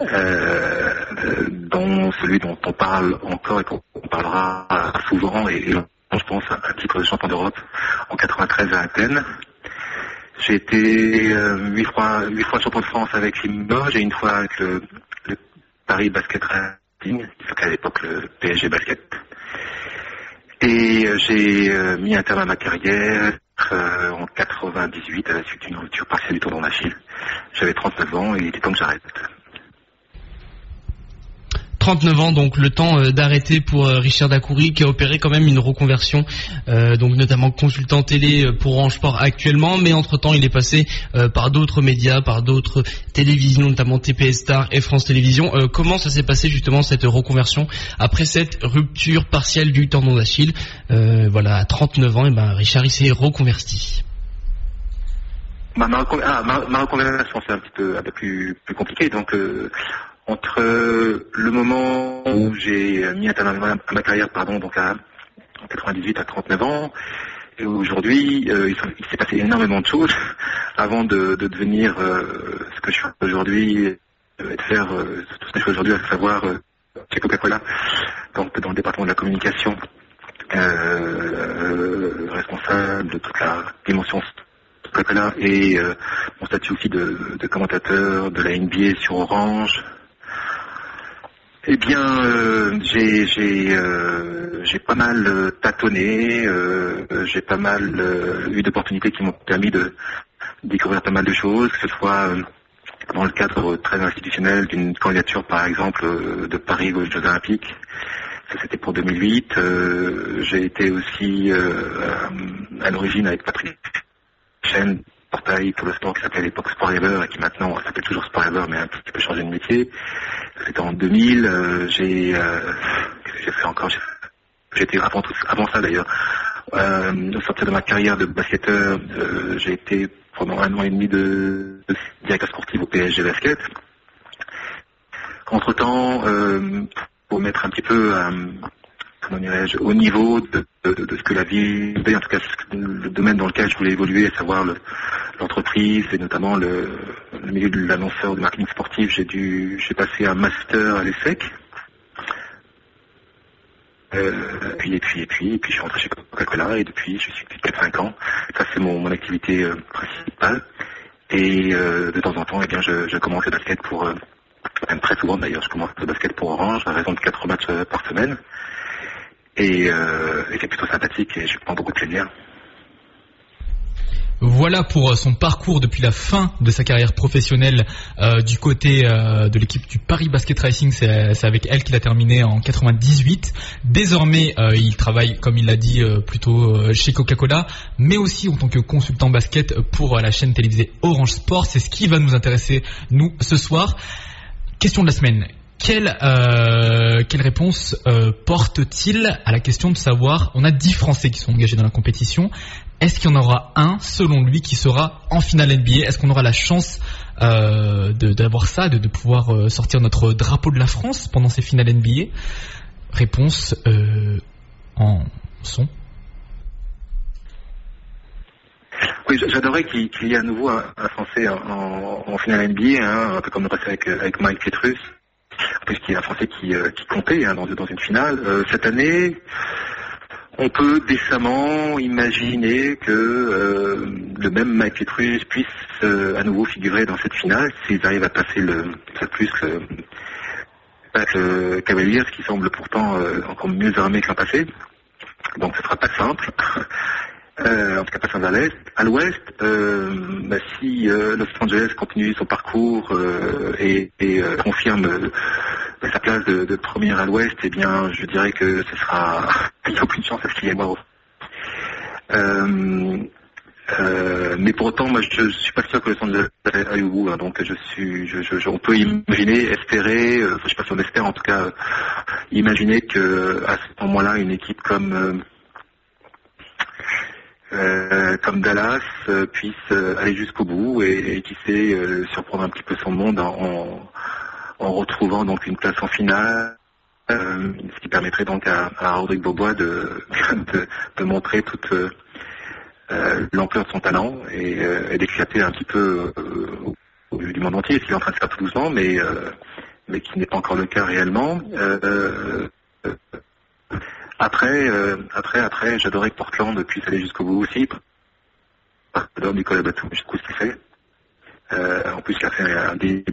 dont celui dont on parle encore et qu'on parlera souvent, et, et je pense un titre de champion d'Europe en 93 à Athènes. J'ai été euh, huit fois, fois champion de France avec Limoges et une fois avec le, Paris Basket Racing, qui s'appelait à l'époque le PSG Basket. Et euh, j'ai euh, mis un terme à ma carrière euh, en 98 à la suite d'une rupture partielle du tendon d'Achille. J'avais 39 ans et il était temps que j'arrête. 39 ans, donc le temps euh, d'arrêter pour euh, Richard Dacoury qui a opéré quand même une reconversion, euh, donc notamment consultant télé pour Orange Sport actuellement, mais entre-temps il est passé par d'autres médias, par d'autres télévisions, notamment TPS Star et France Télévisions. Comment ça s'est passé justement cette reconversion après cette rupture partielle du tendon d'Achille? Voilà, à 39 ans, et ben Richard il s'est reconverti. Recon- ah, ma, reconversion, c'est un petit peu, un peu plus, compliqué. Donc, entre le moment où j'ai mis un terme à ma, carrière, pardon, donc à en 98 à 39 ans, et aujourd'hui, euh, il, s'est passé énormément de choses avant de, de devenir euh, ce que je fais aujourd'hui euh, et de faire tout ce que je fais aujourd'hui, à savoir chez Coca-Cola, donc dans le département de la communication, responsable de toute la dimension Coca-Cola et mon statut aussi de commentateur de la NBA sur Orange. Eh bien, euh, j'ai j'ai euh, j'ai pas mal euh, tâtonné, euh, j'ai pas mal euh, eu d'opportunités qui m'ont permis de découvrir pas mal de choses, que ce soit euh, dans le cadre très institutionnel d'une candidature, par exemple, de Paris aux Jeux Olympiques. Ça, c'était pour 2008. Euh, j'ai été aussi à, l'origine avec Patrick chaîne portail pour sport qui s'appelait à l'époque Sport Ever et qui maintenant s'appelle toujours Sport Ever mais un petit peu changé de métier. C'était en 2000. euh, j'ai euh, j'ai fait encore J'étais avant tout, avant ça d'ailleurs. Euh, au sortir de ma carrière de basketteur, euh, j'ai été pendant un an et demi de, de directeur sportif au PSG Basket. Entre temps, pour mettre un petit peu au niveau de, ce que la vie, en tout cas le domaine dans lequel je voulais évoluer, à savoir le- l'entreprise et notamment le, milieu de l'annonceur de marketing sportif, j'ai dû, j'ai passé un master à l'ESSEC. Euh, puis et puis et puis et puis je suis rentré chez Coca-Cola et depuis je suis depuis 4-5 ans. Ça c'est mon, mon activité euh, principale. Et euh, de temps en temps, eh bien, je, commence le basket pour, même très souvent d'ailleurs, je commence le basket pour Orange à raison de 4 matchs par semaine. Et, euh, c'est plutôt sympathique et je prends beaucoup de plaisir. Voilà pour euh, son parcours depuis la fin de sa carrière professionnelle euh, du côté euh, de l'équipe du Paris Basket Racing. C'est avec elle qu'il a terminé en 98. Désormais, il travaille, comme il l'a dit, plutôt chez Coca-Cola, mais aussi en tant que consultant basket pour la chaîne télévisée Orange Sport. C'est ce qui va nous intéresser, nous, ce soir. Question de la semaine. Quelle, euh, quelle réponse euh, porte-t-il à la question de savoir, on a 10 Français qui sont engagés dans la compétition, est-ce qu'il y en aura un, selon lui, qui sera en finale NBA Est-ce qu'on aura la chance euh, d'avoir ça, de, pouvoir sortir notre drapeau de la France pendant ces finales NBA Réponse en son. Oui, j'adorerais qu'il y ait à nouveau un, Français en, finale NBA, hein, un peu comme le passé avec, Mike Pietrus, puisqu'il y a un Français qui, euh, comptait hein, dans, une finale. Euh, cette année, on peut décemment imaginer que euh, le même Mike Pietrus puisse à nouveau figurer dans cette finale s'ils arrivent à passer le, le plus le, le Cavaliers, qui semble pourtant encore mieux armé que l'an passé. Donc ce sera pas simple. Euh, en tout cas pas à l'est. À l'ouest, euh, bah, si euh, Los Angeles continue son parcours euh, et, et, euh, confirme euh, bah, sa place de, de première à l'ouest, eh bien je dirais que ce sera il n'y a aucune chance à ce qu'il y ait. Euh, mais pour autant, moi, je, je suis pas sûr que Los Angeles aille au bout. hein, donc, je suis, je- je- on peut imaginer, espérer, euh, enfin, je sais pas si on espère, en tout cas, euh, imaginer que à ce moment-là, une équipe comme euh, comme Dallas euh, puisse euh, aller jusqu'au bout et, qui sait surprendre un petit peu son monde en, retrouvant donc une place en finale, ce qui permettrait donc à, à Rodrigue Bobois de, montrer toute l'ampleur de son talent et, d'éclater un petit peu au, vu du monde entier, ce qu'il est en train de faire tout doucement, mais, mais qui n'est pas encore le cas réellement. Après, euh, après, après, j'adorais que Portland puisse aller jusqu'au bout aussi. J'adore Nicolas Batum, je trouve ce qu'il fait. Euh, en plus, il a fait un début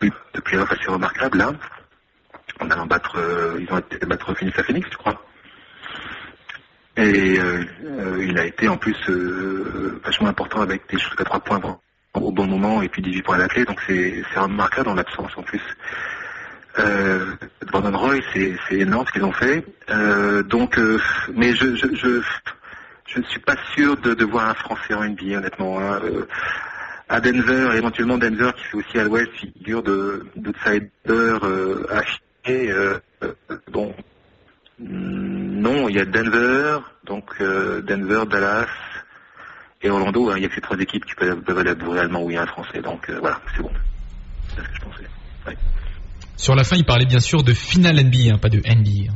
de playoff assez remarquable là. En allant battre, euh, ils ont été battre Phoenix à Phoenix, je crois. Et il a été en plus vachement important avec des shoots à trois points au bon moment et puis 18 points à la clé, donc c'est remarquable en l'absence en plus. Euh, Brandon Roy, c'est énorme ce qu'ils ont fait. Euh, donc, euh, mais je, je, je, ne suis pas sûr de, voir un Français en NBA, honnêtement. hein. Euh, à Denver, éventuellement Denver qui fait aussi à l'ouest figure de d'outsider euh, affiché. Bon, non, il y a Denver, donc Denver, Dallas et Orlando, hein, il y a que ces trois équipes qui peuvent, aller réellement où il y a un Français. Donc voilà, c'est bon. C'est ce que je pensais. Sur la fin, il parlait bien sûr de finale NBA, hein, pas de NBA. hein.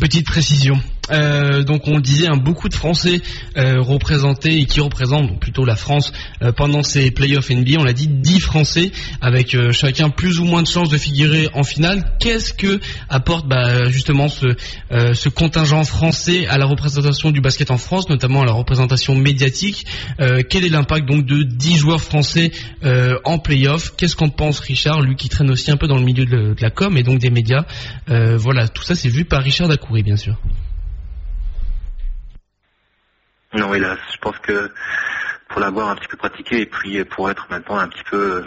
Petite précision. Euh, donc on le disait, hein, beaucoup de Français euh, représentés et qui représentent plutôt la France euh, pendant ces playoffs NBA. On l'a dit, 10 Français avec chacun plus ou moins de chances de figurer en finale. Qu'est-ce que apporte bah, justement ce, contingent français à la représentation du basket en France, notamment à la représentation médiatique? Quel est l'impact donc de 10 joueurs français en playoff? Qu'est-ce qu'en pense Richard, lui qui traîne aussi un peu dans le milieu de, la com et donc des médias? Voilà, tout ça c'est vu par Richard Dacoury bien sûr. Non, hélas, je pense que pour l'avoir un petit peu pratiqué et puis pour être maintenant un petit peu,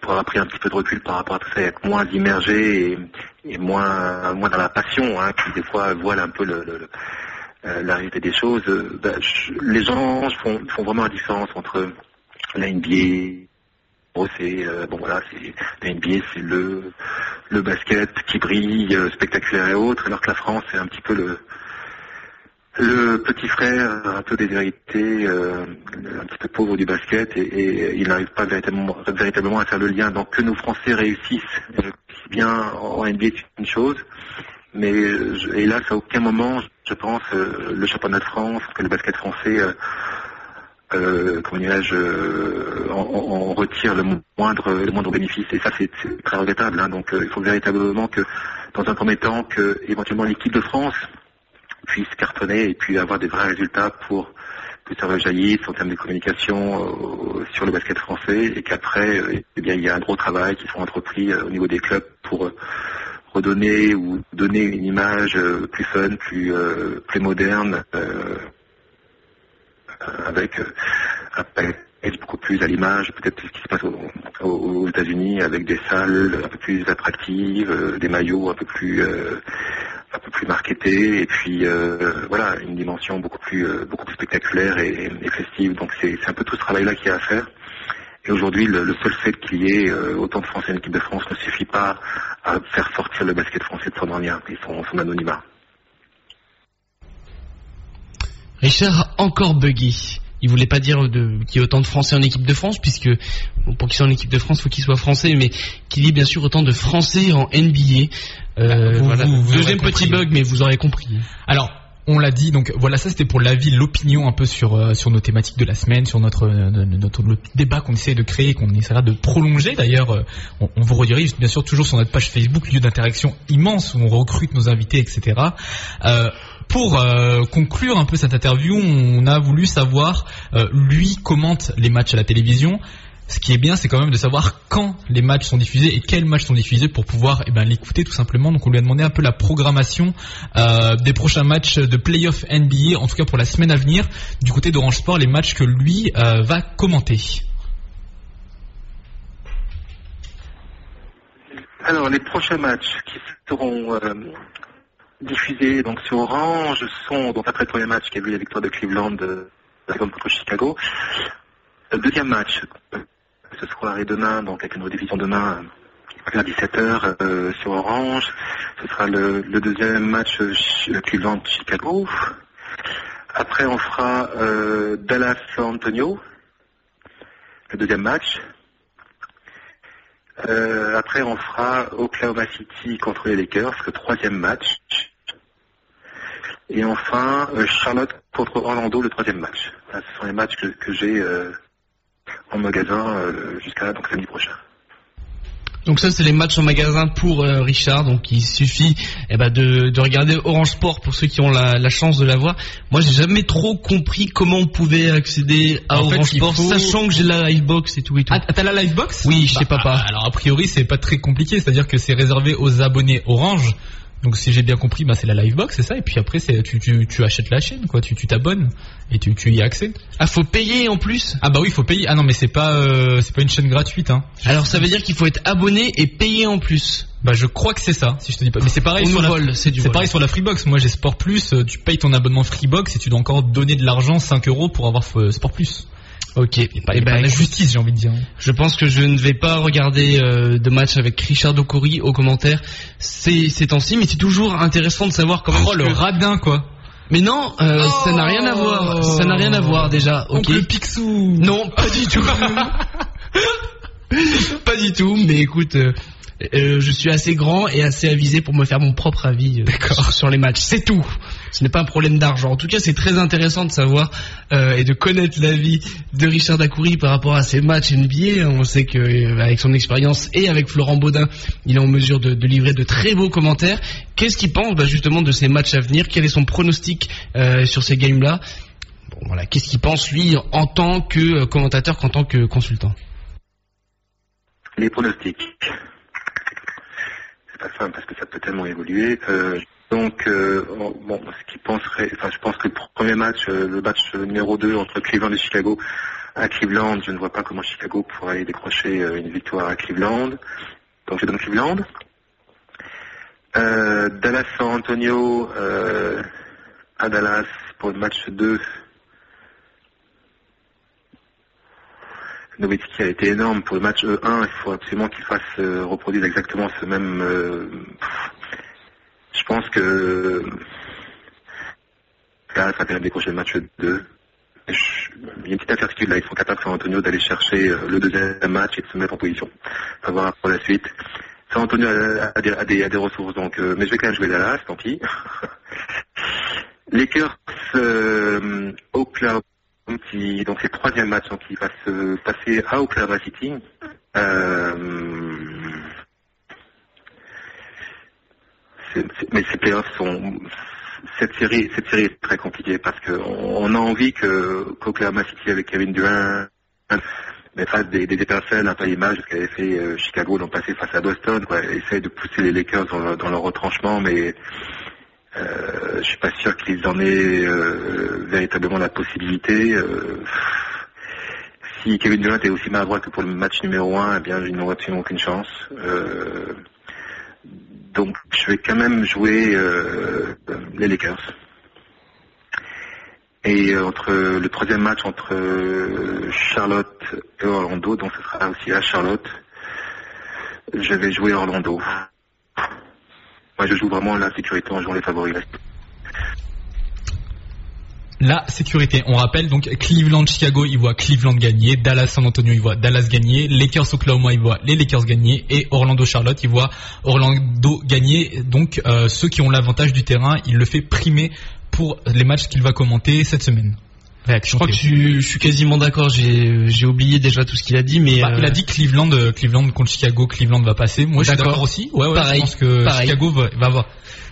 pour avoir pris un petit peu de recul par rapport à tout ça, être moins immergé et, moins, moins dans la passion, hein, qui des fois voile un peu le, euh, la réalité des choses. euh, bah, les gens font, font vraiment la différence entre la NBA. Bon, c'est euh, bon voilà, c'est la NBA, c'est le le basket qui brille, spectaculaire et autres, alors que la France c'est un petit peu le le petit frère un peu déshérité, euh, un petit peu pauvre du basket, et, il n'arrive pas véritablement, à faire le lien. Donc que nos Français réussissent bien en NBA, c'est une chose, mais je- hélas, à aucun moment, je pense, euh, le championnat de France, que le basket français, euh, euh, comment dirais-je, euh, en, retire le moindre, le moindre bénéfice. Et ça, c'est très regrettable. hein. Donc, il faut véritablement que, dans un premier temps, que éventuellement l'équipe de France puisse cartonner et puis avoir des vrais résultats pour que ça rejaillisse en termes de communication euh, sur le basket français et qu'après, euh, eh bien, il y a un gros travail qui sont entrepris euh, au niveau des clubs pour redonner ou donner une image plus fun, plus plus moderne, avec un package beaucoup plus à l'image, peut-être ce qui se passe aux, aux- États-Unis, avec des salles un peu plus attractives, des maillots un peu plus plus marketés, et puis euh, voilà une dimension beaucoup plus euh, beaucoup plus spectaculaire et, et festive. Donc c'est c'est un peu tout ce travail-là qu'il y a à faire. Et aujourd'hui, le, le seul fait qu'il y ait euh, autant de Français en équipe de France ne suffit pas à faire sortir le basket français de son lien et son, son anonymat. Richard encore buggy. Il voulait pas dire de- qu'il y ait autant de Français en équipe de France, puisque bon, pour qu'il soit en équipe de France, faut qu'il soit français, mais qu'il y ait bien sûr autant de Français en NBA. Euh, Vous- voilà. vous- vous Deuxième petit bug, mais vous aurez compris. Alors, on l'a dit, donc voilà, ça c'était pour l'avis, l'opinion un peu sur euh, sur nos thématiques de la semaine, sur notre euh, notre le débat qu'on essaie de créer, qu'on essaiera de prolonger. D'ailleurs, euh, on, on vous redirige bien sûr toujours sur notre page Facebook, lieu d'interaction immense où on recrute nos invités, etc. Euh, pour conclure un peu cette interview, on a voulu savoir, lui commente les matchs à la télévision. Ce qui est bien, c'est quand même de savoir quand les matchs sont diffusés et quels matchs sont diffusés pour pouvoir eh ben, l'écouter tout simplement. Donc on lui a demandé un peu la programmation euh, des prochains matchs de playoff NBA, en tout cas pour la semaine à venir, du côté d'Orange Sport, les matchs que lui euh, va commenter. Alors, les prochains matchs qui seront euh, diffusés donc sur Orange sont, donc après le premier match qui a vu la victoire de Cleveland, contre Chicago. Le deuxième match, ce soir et demain, donc avec une rediffusion demain euh, à 17h euh, sur Orange. Ce sera le, le deuxième match euh, Ch- Cleveland-Chicago. Après, on fera euh, Dallas-San Antonio, le deuxième match. Euh, après, on fera Oklahoma City contre les Lakers, le troisième match. Et enfin, euh, Charlotte contre Orlando, le troisième match. Ce sont les matchs que, que j'ai euh, en magasin euh, jusqu'à donc samedi prochain. Donc ça c'est les matchs en magasin pour euh, Richard, donc il suffit eh ben, de, de regarder Orange Sport pour ceux qui ont la, la chance de l'avoir. Moi j'ai jamais trop compris comment on pouvait accéder à En Orange Sport, faut- sachant que j'ai la livebox et tout et tout. Ah, t'as la livebox? Oui, chez papa. ah, Alors a priori c'est pas très compliqué, c'est-à-dire que c'est réservé aux abonnés Orange. Donc si j'ai bien compris, bah, c'est la livebox, c'est ça. Et puis après c'est tu, tu, tu achètes la chaîne, quoi. Tu tu t'abonnes et tu, tu y as accès. Ah faut payer en plus? Ah bah oui, faut payer. Ah non mais c'est pas euh, c'est pas une chaîne gratuite, hein. Alors ça veut dire qu'il faut être abonné et payer en plus. Bah je crois que c'est ça, si je te dis pas. Mais c'est pareil On sur la c'est du c'est pareil sur la Freebox. Moi j'ai Sport Plus, euh, tu payes ton abonnement Freebox et tu dois encore donner de l'argent 5 euros pour avoir euh, Sport Plus. Ok. Il y a pas, il y Eh pas ben, d'injustice j'ai envie de dire. Je pense que je ne vais pas regarder euh, de match avec Richard Docori au commentaire ces, ces temps-ci, mais c'est toujours intéressant de savoir comment. Oh le radin quoi. Mais non, euh, ça n'a rien à voir. Ça n'a rien à voir déjà. Ok. Oncle Picsou. Non, pas du tout. pas du tout. Mais écoute, euh, euh, je suis assez grand et assez avisé pour me faire mon propre avis euh, sur les matchs. C'est tout. Ce n'est pas un problème d'argent. En tout cas, c'est très intéressant de savoir euh, et de connaître l'avis de Richard Dacoury par rapport à ses matchs NBA. On sait que euh, son expérience et avec Florent Baudin, il est en mesure de, livrer de très beaux commentaires. Qu'est-ce qu'il pense bah, justement de ces matchs à venir? Quel est son pronostic euh, sur ces games-là? Voilà. Qu'est-ce qu'il pense lui en tant que commentateur qu'en tant que consultant? Les pronostics. C'est pas simple parce que ça peut tellement évoluer. Donc, euh, bon, ce qui penserait, enfin, je pense que le premier match, euh, le match numéro 2 entre Cleveland et Chicago, à Cleveland, je ne vois pas comment Chicago pourrait décrocher euh, une victoire à Cleveland. Donc, je donne Cleveland. Dallas San Antonio à Dallas pour le match 2. Nowitzki a été énorme pour le match E1. Il faut absolument qu'il fasse reproduire exactement ce même. Je pense que Dallas va bien décrocher le match 2. Je- Il y a une petite incertitude là. Ils sont capables, San Antonio, d'aller chercher euh, le deuxième match et de se mettre en position. On va voir pour la suite. San Antonio a, des, des- ressources, donc, euh, mais je vais quand même jouer Dallas, tant pis. Lakers, euh, Oklahoma, qui, donc c'est le troisième match donc, qui va se passer à Oklahoma City. Euh, c'est- c'est- mais ces playoffs sont cette série cette série est très compliquée parce que on, on a envie que qu'Oklahoma City avec Kevin Durant mettra des, des étincelles un peu à l'image de ce qu'avait fait euh, Chicago l'an passé face à Boston quoi essaye de pousser les Lakers dans, leur- dans leur retranchement mais euh, je suis pas sûr qu'ils en aient euh, véritablement la possibilité. Euh, si Kevin Durant est aussi maladroit que pour le match numéro 1, eh bien, ils n'auront absolument aucune chance. Euh, donc, je vais quand même jouer euh, les Lakers. Et euh, entre le troisième match entre euh, Charlotte et Orlando, donc ce sera aussi à Charlotte, je vais jouer Orlando. Moi, je joue vraiment la sécurité en jouant les favoris. La sécurité, on rappelle donc Cleveland, Chicago, ils voient Cleveland gagner, Dallas, San Antonio, ils voient Dallas gagner, Lakers, Oklahoma, ils voient les Lakers gagner, et Orlando, Charlotte, ils voient Orlando gagner. Donc euh, ceux qui ont l'avantage du terrain, il le fait primer pour les matchs qu'il va commenter cette semaine. Je crois que je, je suis quasiment d'accord. J'ai oublié déjà tout ce qu'il a dit, mais Bah, euh, Il a dit Cleveland, euh, Cleveland contre Chicago, Cleveland va passer. Moi, je suis D'accord. aussi. Ouais, ouais, Pareil, je pense que pareil. Chicago va, va avoir,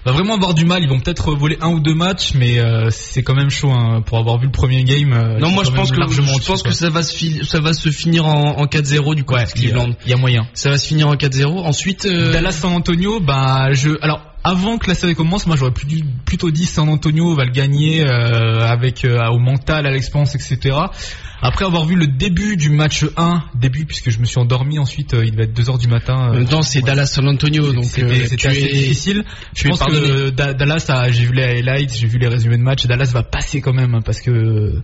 va vraiment avoir du mal. Ils vont peut-être voler un ou deux matchs, mais euh, c'est quand même chaud hein, pour avoir vu le premier game. euh, non, moi je pense que largement je pense que ça va se ça va se finir en, en 4-0 du coup Ouais, Cleveland. il y a moyen. Ça va se finir en 4-0. Ensuite, euh, Dallas San Antonio, bah je alors avant que la série commence, moi j'aurais plutôt dit San Antonio va le gagner euh, avec euh, au mental, à l'expérience, etc. Après avoir vu le début du match 1, début puisque je me suis endormi ensuite, euh, il devait être 2 heures du matin. temps, c'est ouais. Dallas San Antonio, donc C'était assez es- difficile. Je pense que Da- Dallas, j'ai vu les highlights, j'ai vu les résumés de match. Dallas va passer quand même hein, parce que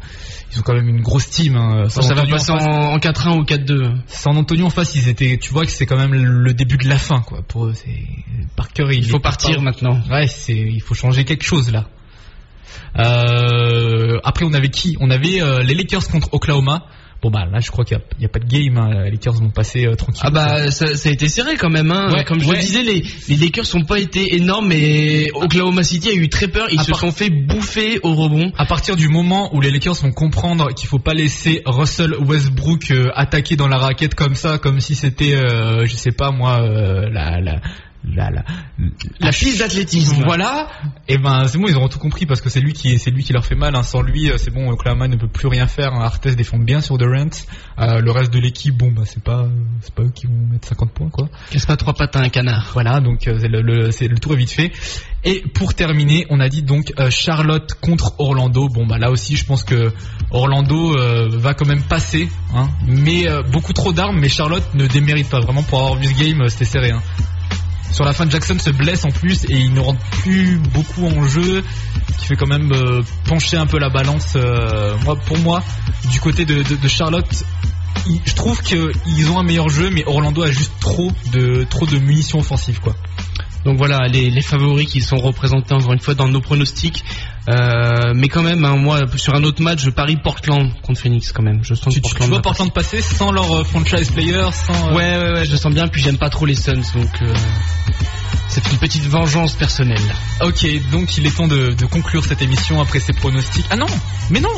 ils ont quand même une grosse team. hein. San ça va Antonio passer en face- en, en 4-1 ou 4-2. San Antonio en face, ils étaient. Tu vois que c'est quand même le début de la fin, quoi. Pour eux, c'est Parker. Il faut partir maintenant. Ouais, c'est. Il faut changer quelque chose là. Euh, après, on avait qui? On avait euh, les Lakers contre Oklahoma. Bon bah là, je crois qu'il n'y a, pas de game. hein. Les Lakers vont passer euh, tranquille. Ah bah ça, ça a été serré quand même. Hein. Ouais, Comme je ouais. le disais, les, les Lakers n'ont pas été énormes, mais Oklahoma City a eu très peur. Ils À se part- sont fait bouffer au rebond. À partir du moment où les Lakers vont comprendre qu'il faut pas laisser Russell Westbrook euh, attaquer dans la raquette comme ça, comme si c'était, je sais pas moi, la la la la, La piste d'athlétisme. Voilà. Et ben c'est bon, ils auront tout compris parce que c'est lui qui c'est lui qui leur fait mal. hein. Sans lui, euh, c'est bon, Oklahoma ne peut plus rien faire. hein. Défend bien sur Durant. Euh, le reste de l'équipe, bon bah c'est pas c'est pas eux qui vont mettre 50 points quoi. Casse pas trois pattes à un canard. Voilà, donc euh, c'est le, le, le tour est vite fait. Et pour terminer, on a dit donc euh, Charlotte contre Orlando. Bon bah là aussi, je pense que Orlando va quand même passer, hein, mais beaucoup trop d'armes. Mais Charlotte ne démérite pas vraiment pour avoir vu ce game, c'était serré. Hein. Sur la fin, Jackson se blesse en plus et il ne rentre plus beaucoup en jeu, ce qui fait quand même euh, pencher un peu la balance. euh, moi, pour moi, du côté de, Charlotte, je trouve qu'ils ont un meilleur jeu, mais Orlando a juste trop de trop de munitions offensives, quoi. Donc voilà, les favoris qui sont représentés encore une fois dans nos pronostics. Euh, mais quand même, hein, moi, sur un autre match, je parie Portland contre Phoenix quand même. Je sens Tu, que tu- tu Portland vois Portland passer sans leur euh, franchise player, sans. euh, Ouais, ouais, ouais, je le sens bien, puis j'aime pas trop les Suns, donc euh, c'est une petite vengeance personnelle. Ok, donc il est temps de, de conclure cette émission après ces pronostics. Ah non, mais non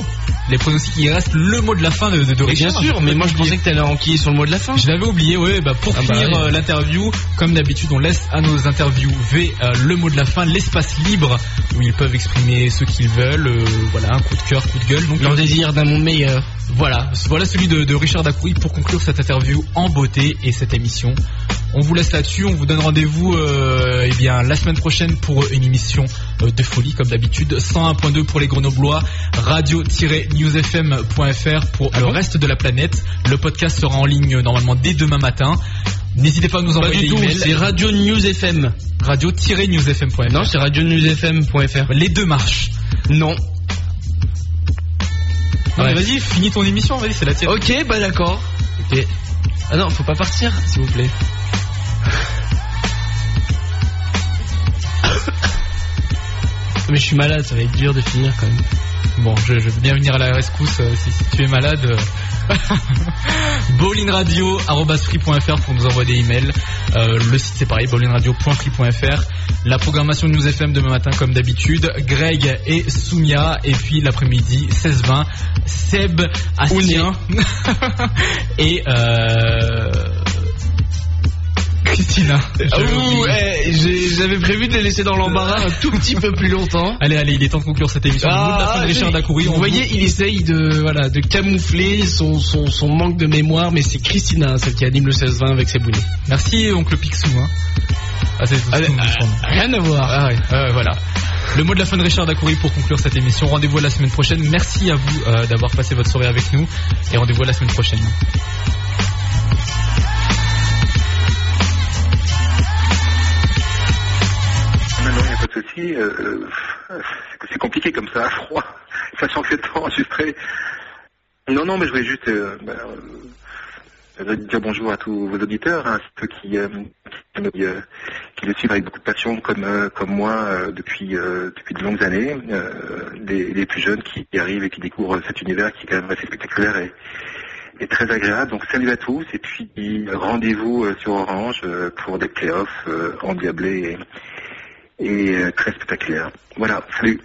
Les pronostics, il reste le mot de la fin de, de, de Mais bien sûr, mais moi je pensais que t'allais enquiller sur le mot de la fin. Je l'avais oublié, ouais, bah pour Ah bah finir ouais. euh, l'interview, comme d'habitude, on laisse à nos interviewés euh, le mot de la fin, l'espace libre où ils peuvent exprimer ce qu'ils veulent, euh, voilà, un coup de cœur, coup de gueule. Donc Leur euh, désir d'un monde meilleur. voilà, voilà celui de, de Richard Dacoury pour conclure cette interview en beauté et cette émission. On vous laisse là-dessus, on vous donne rendez-vous euh, eh bien la semaine prochaine pour une émission euh, de folie comme d'habitude. 101.2 pour les Grenoblois, radio-newsfm.fr pour Ah le bon reste de la planète. Le podcast sera en ligne euh, normalement dès demain matin. N'hésitez pas à nous envoyer des emails. c'est Radio News FM. Radio-newsfm.fr. Non, c'est radionewsfm.fr. les deux marchent. Non. Non, mais Ouais. vas-y, finis ton émission, vas-y, c'est la tienne. Ok, bah d'accord. Ok. Ah non, faut pas partir, s'il vous plaît. Mais je suis malade, ça va être dur de finir quand même. Bon, je, je veux bien venir à la rescousse euh, si, si tu es malade. euh. bowlingradio.free.fr pour nous envoyer des emails. Euh, le site c'est pareil, bowlingradio.free.fr. La programmation de News FM demain matin comme d'habitude. Greg et Soumia. Et puis l'après-midi, 16-20, Seb, Astien. et euh... Christina. Ah eh, j'avais prévu de les laisser dans l'embarras un tout petit peu plus longtemps. Allez, allez, il est temps de conclure cette émission. Le mot de la fin de Richard mais- Dacoury. vous voyez, il essaye de voilà de camoufler son, son, son manque de mémoire, mais c'est Christina, celle qui anime le 16-20 avec ses boulets. Merci, oncle Picsou. Hein. Ah, c'est son- Rien à voir. Ah ouais, ouais, voilà. Le mot de la fin de Richard Dacoury pour conclure cette émission. Rendez-vous la semaine prochaine. Merci à vous euh, d'avoir passé votre soirée avec nous. Et rendez-vous la semaine prochaine. Euh, euh, c'est- compliqué comme ça, froid, sachant que c'est temps enregistré. Non, non, mais je voulais juste euh, bah, dire bonjour à tous vos auditeurs, hein, ceux qui, le suivent avec beaucoup de passion, comme comme moi depuis depuis de longues années. Les, plus jeunes qui, arrivent et qui découvrent cet univers qui est quand même assez spectaculaire et, très agréable. Donc salut à tous et puis rendez-vous sur Orange pour des playoffs endiablés et, et euh, très spectaculaires. Voilà, salut.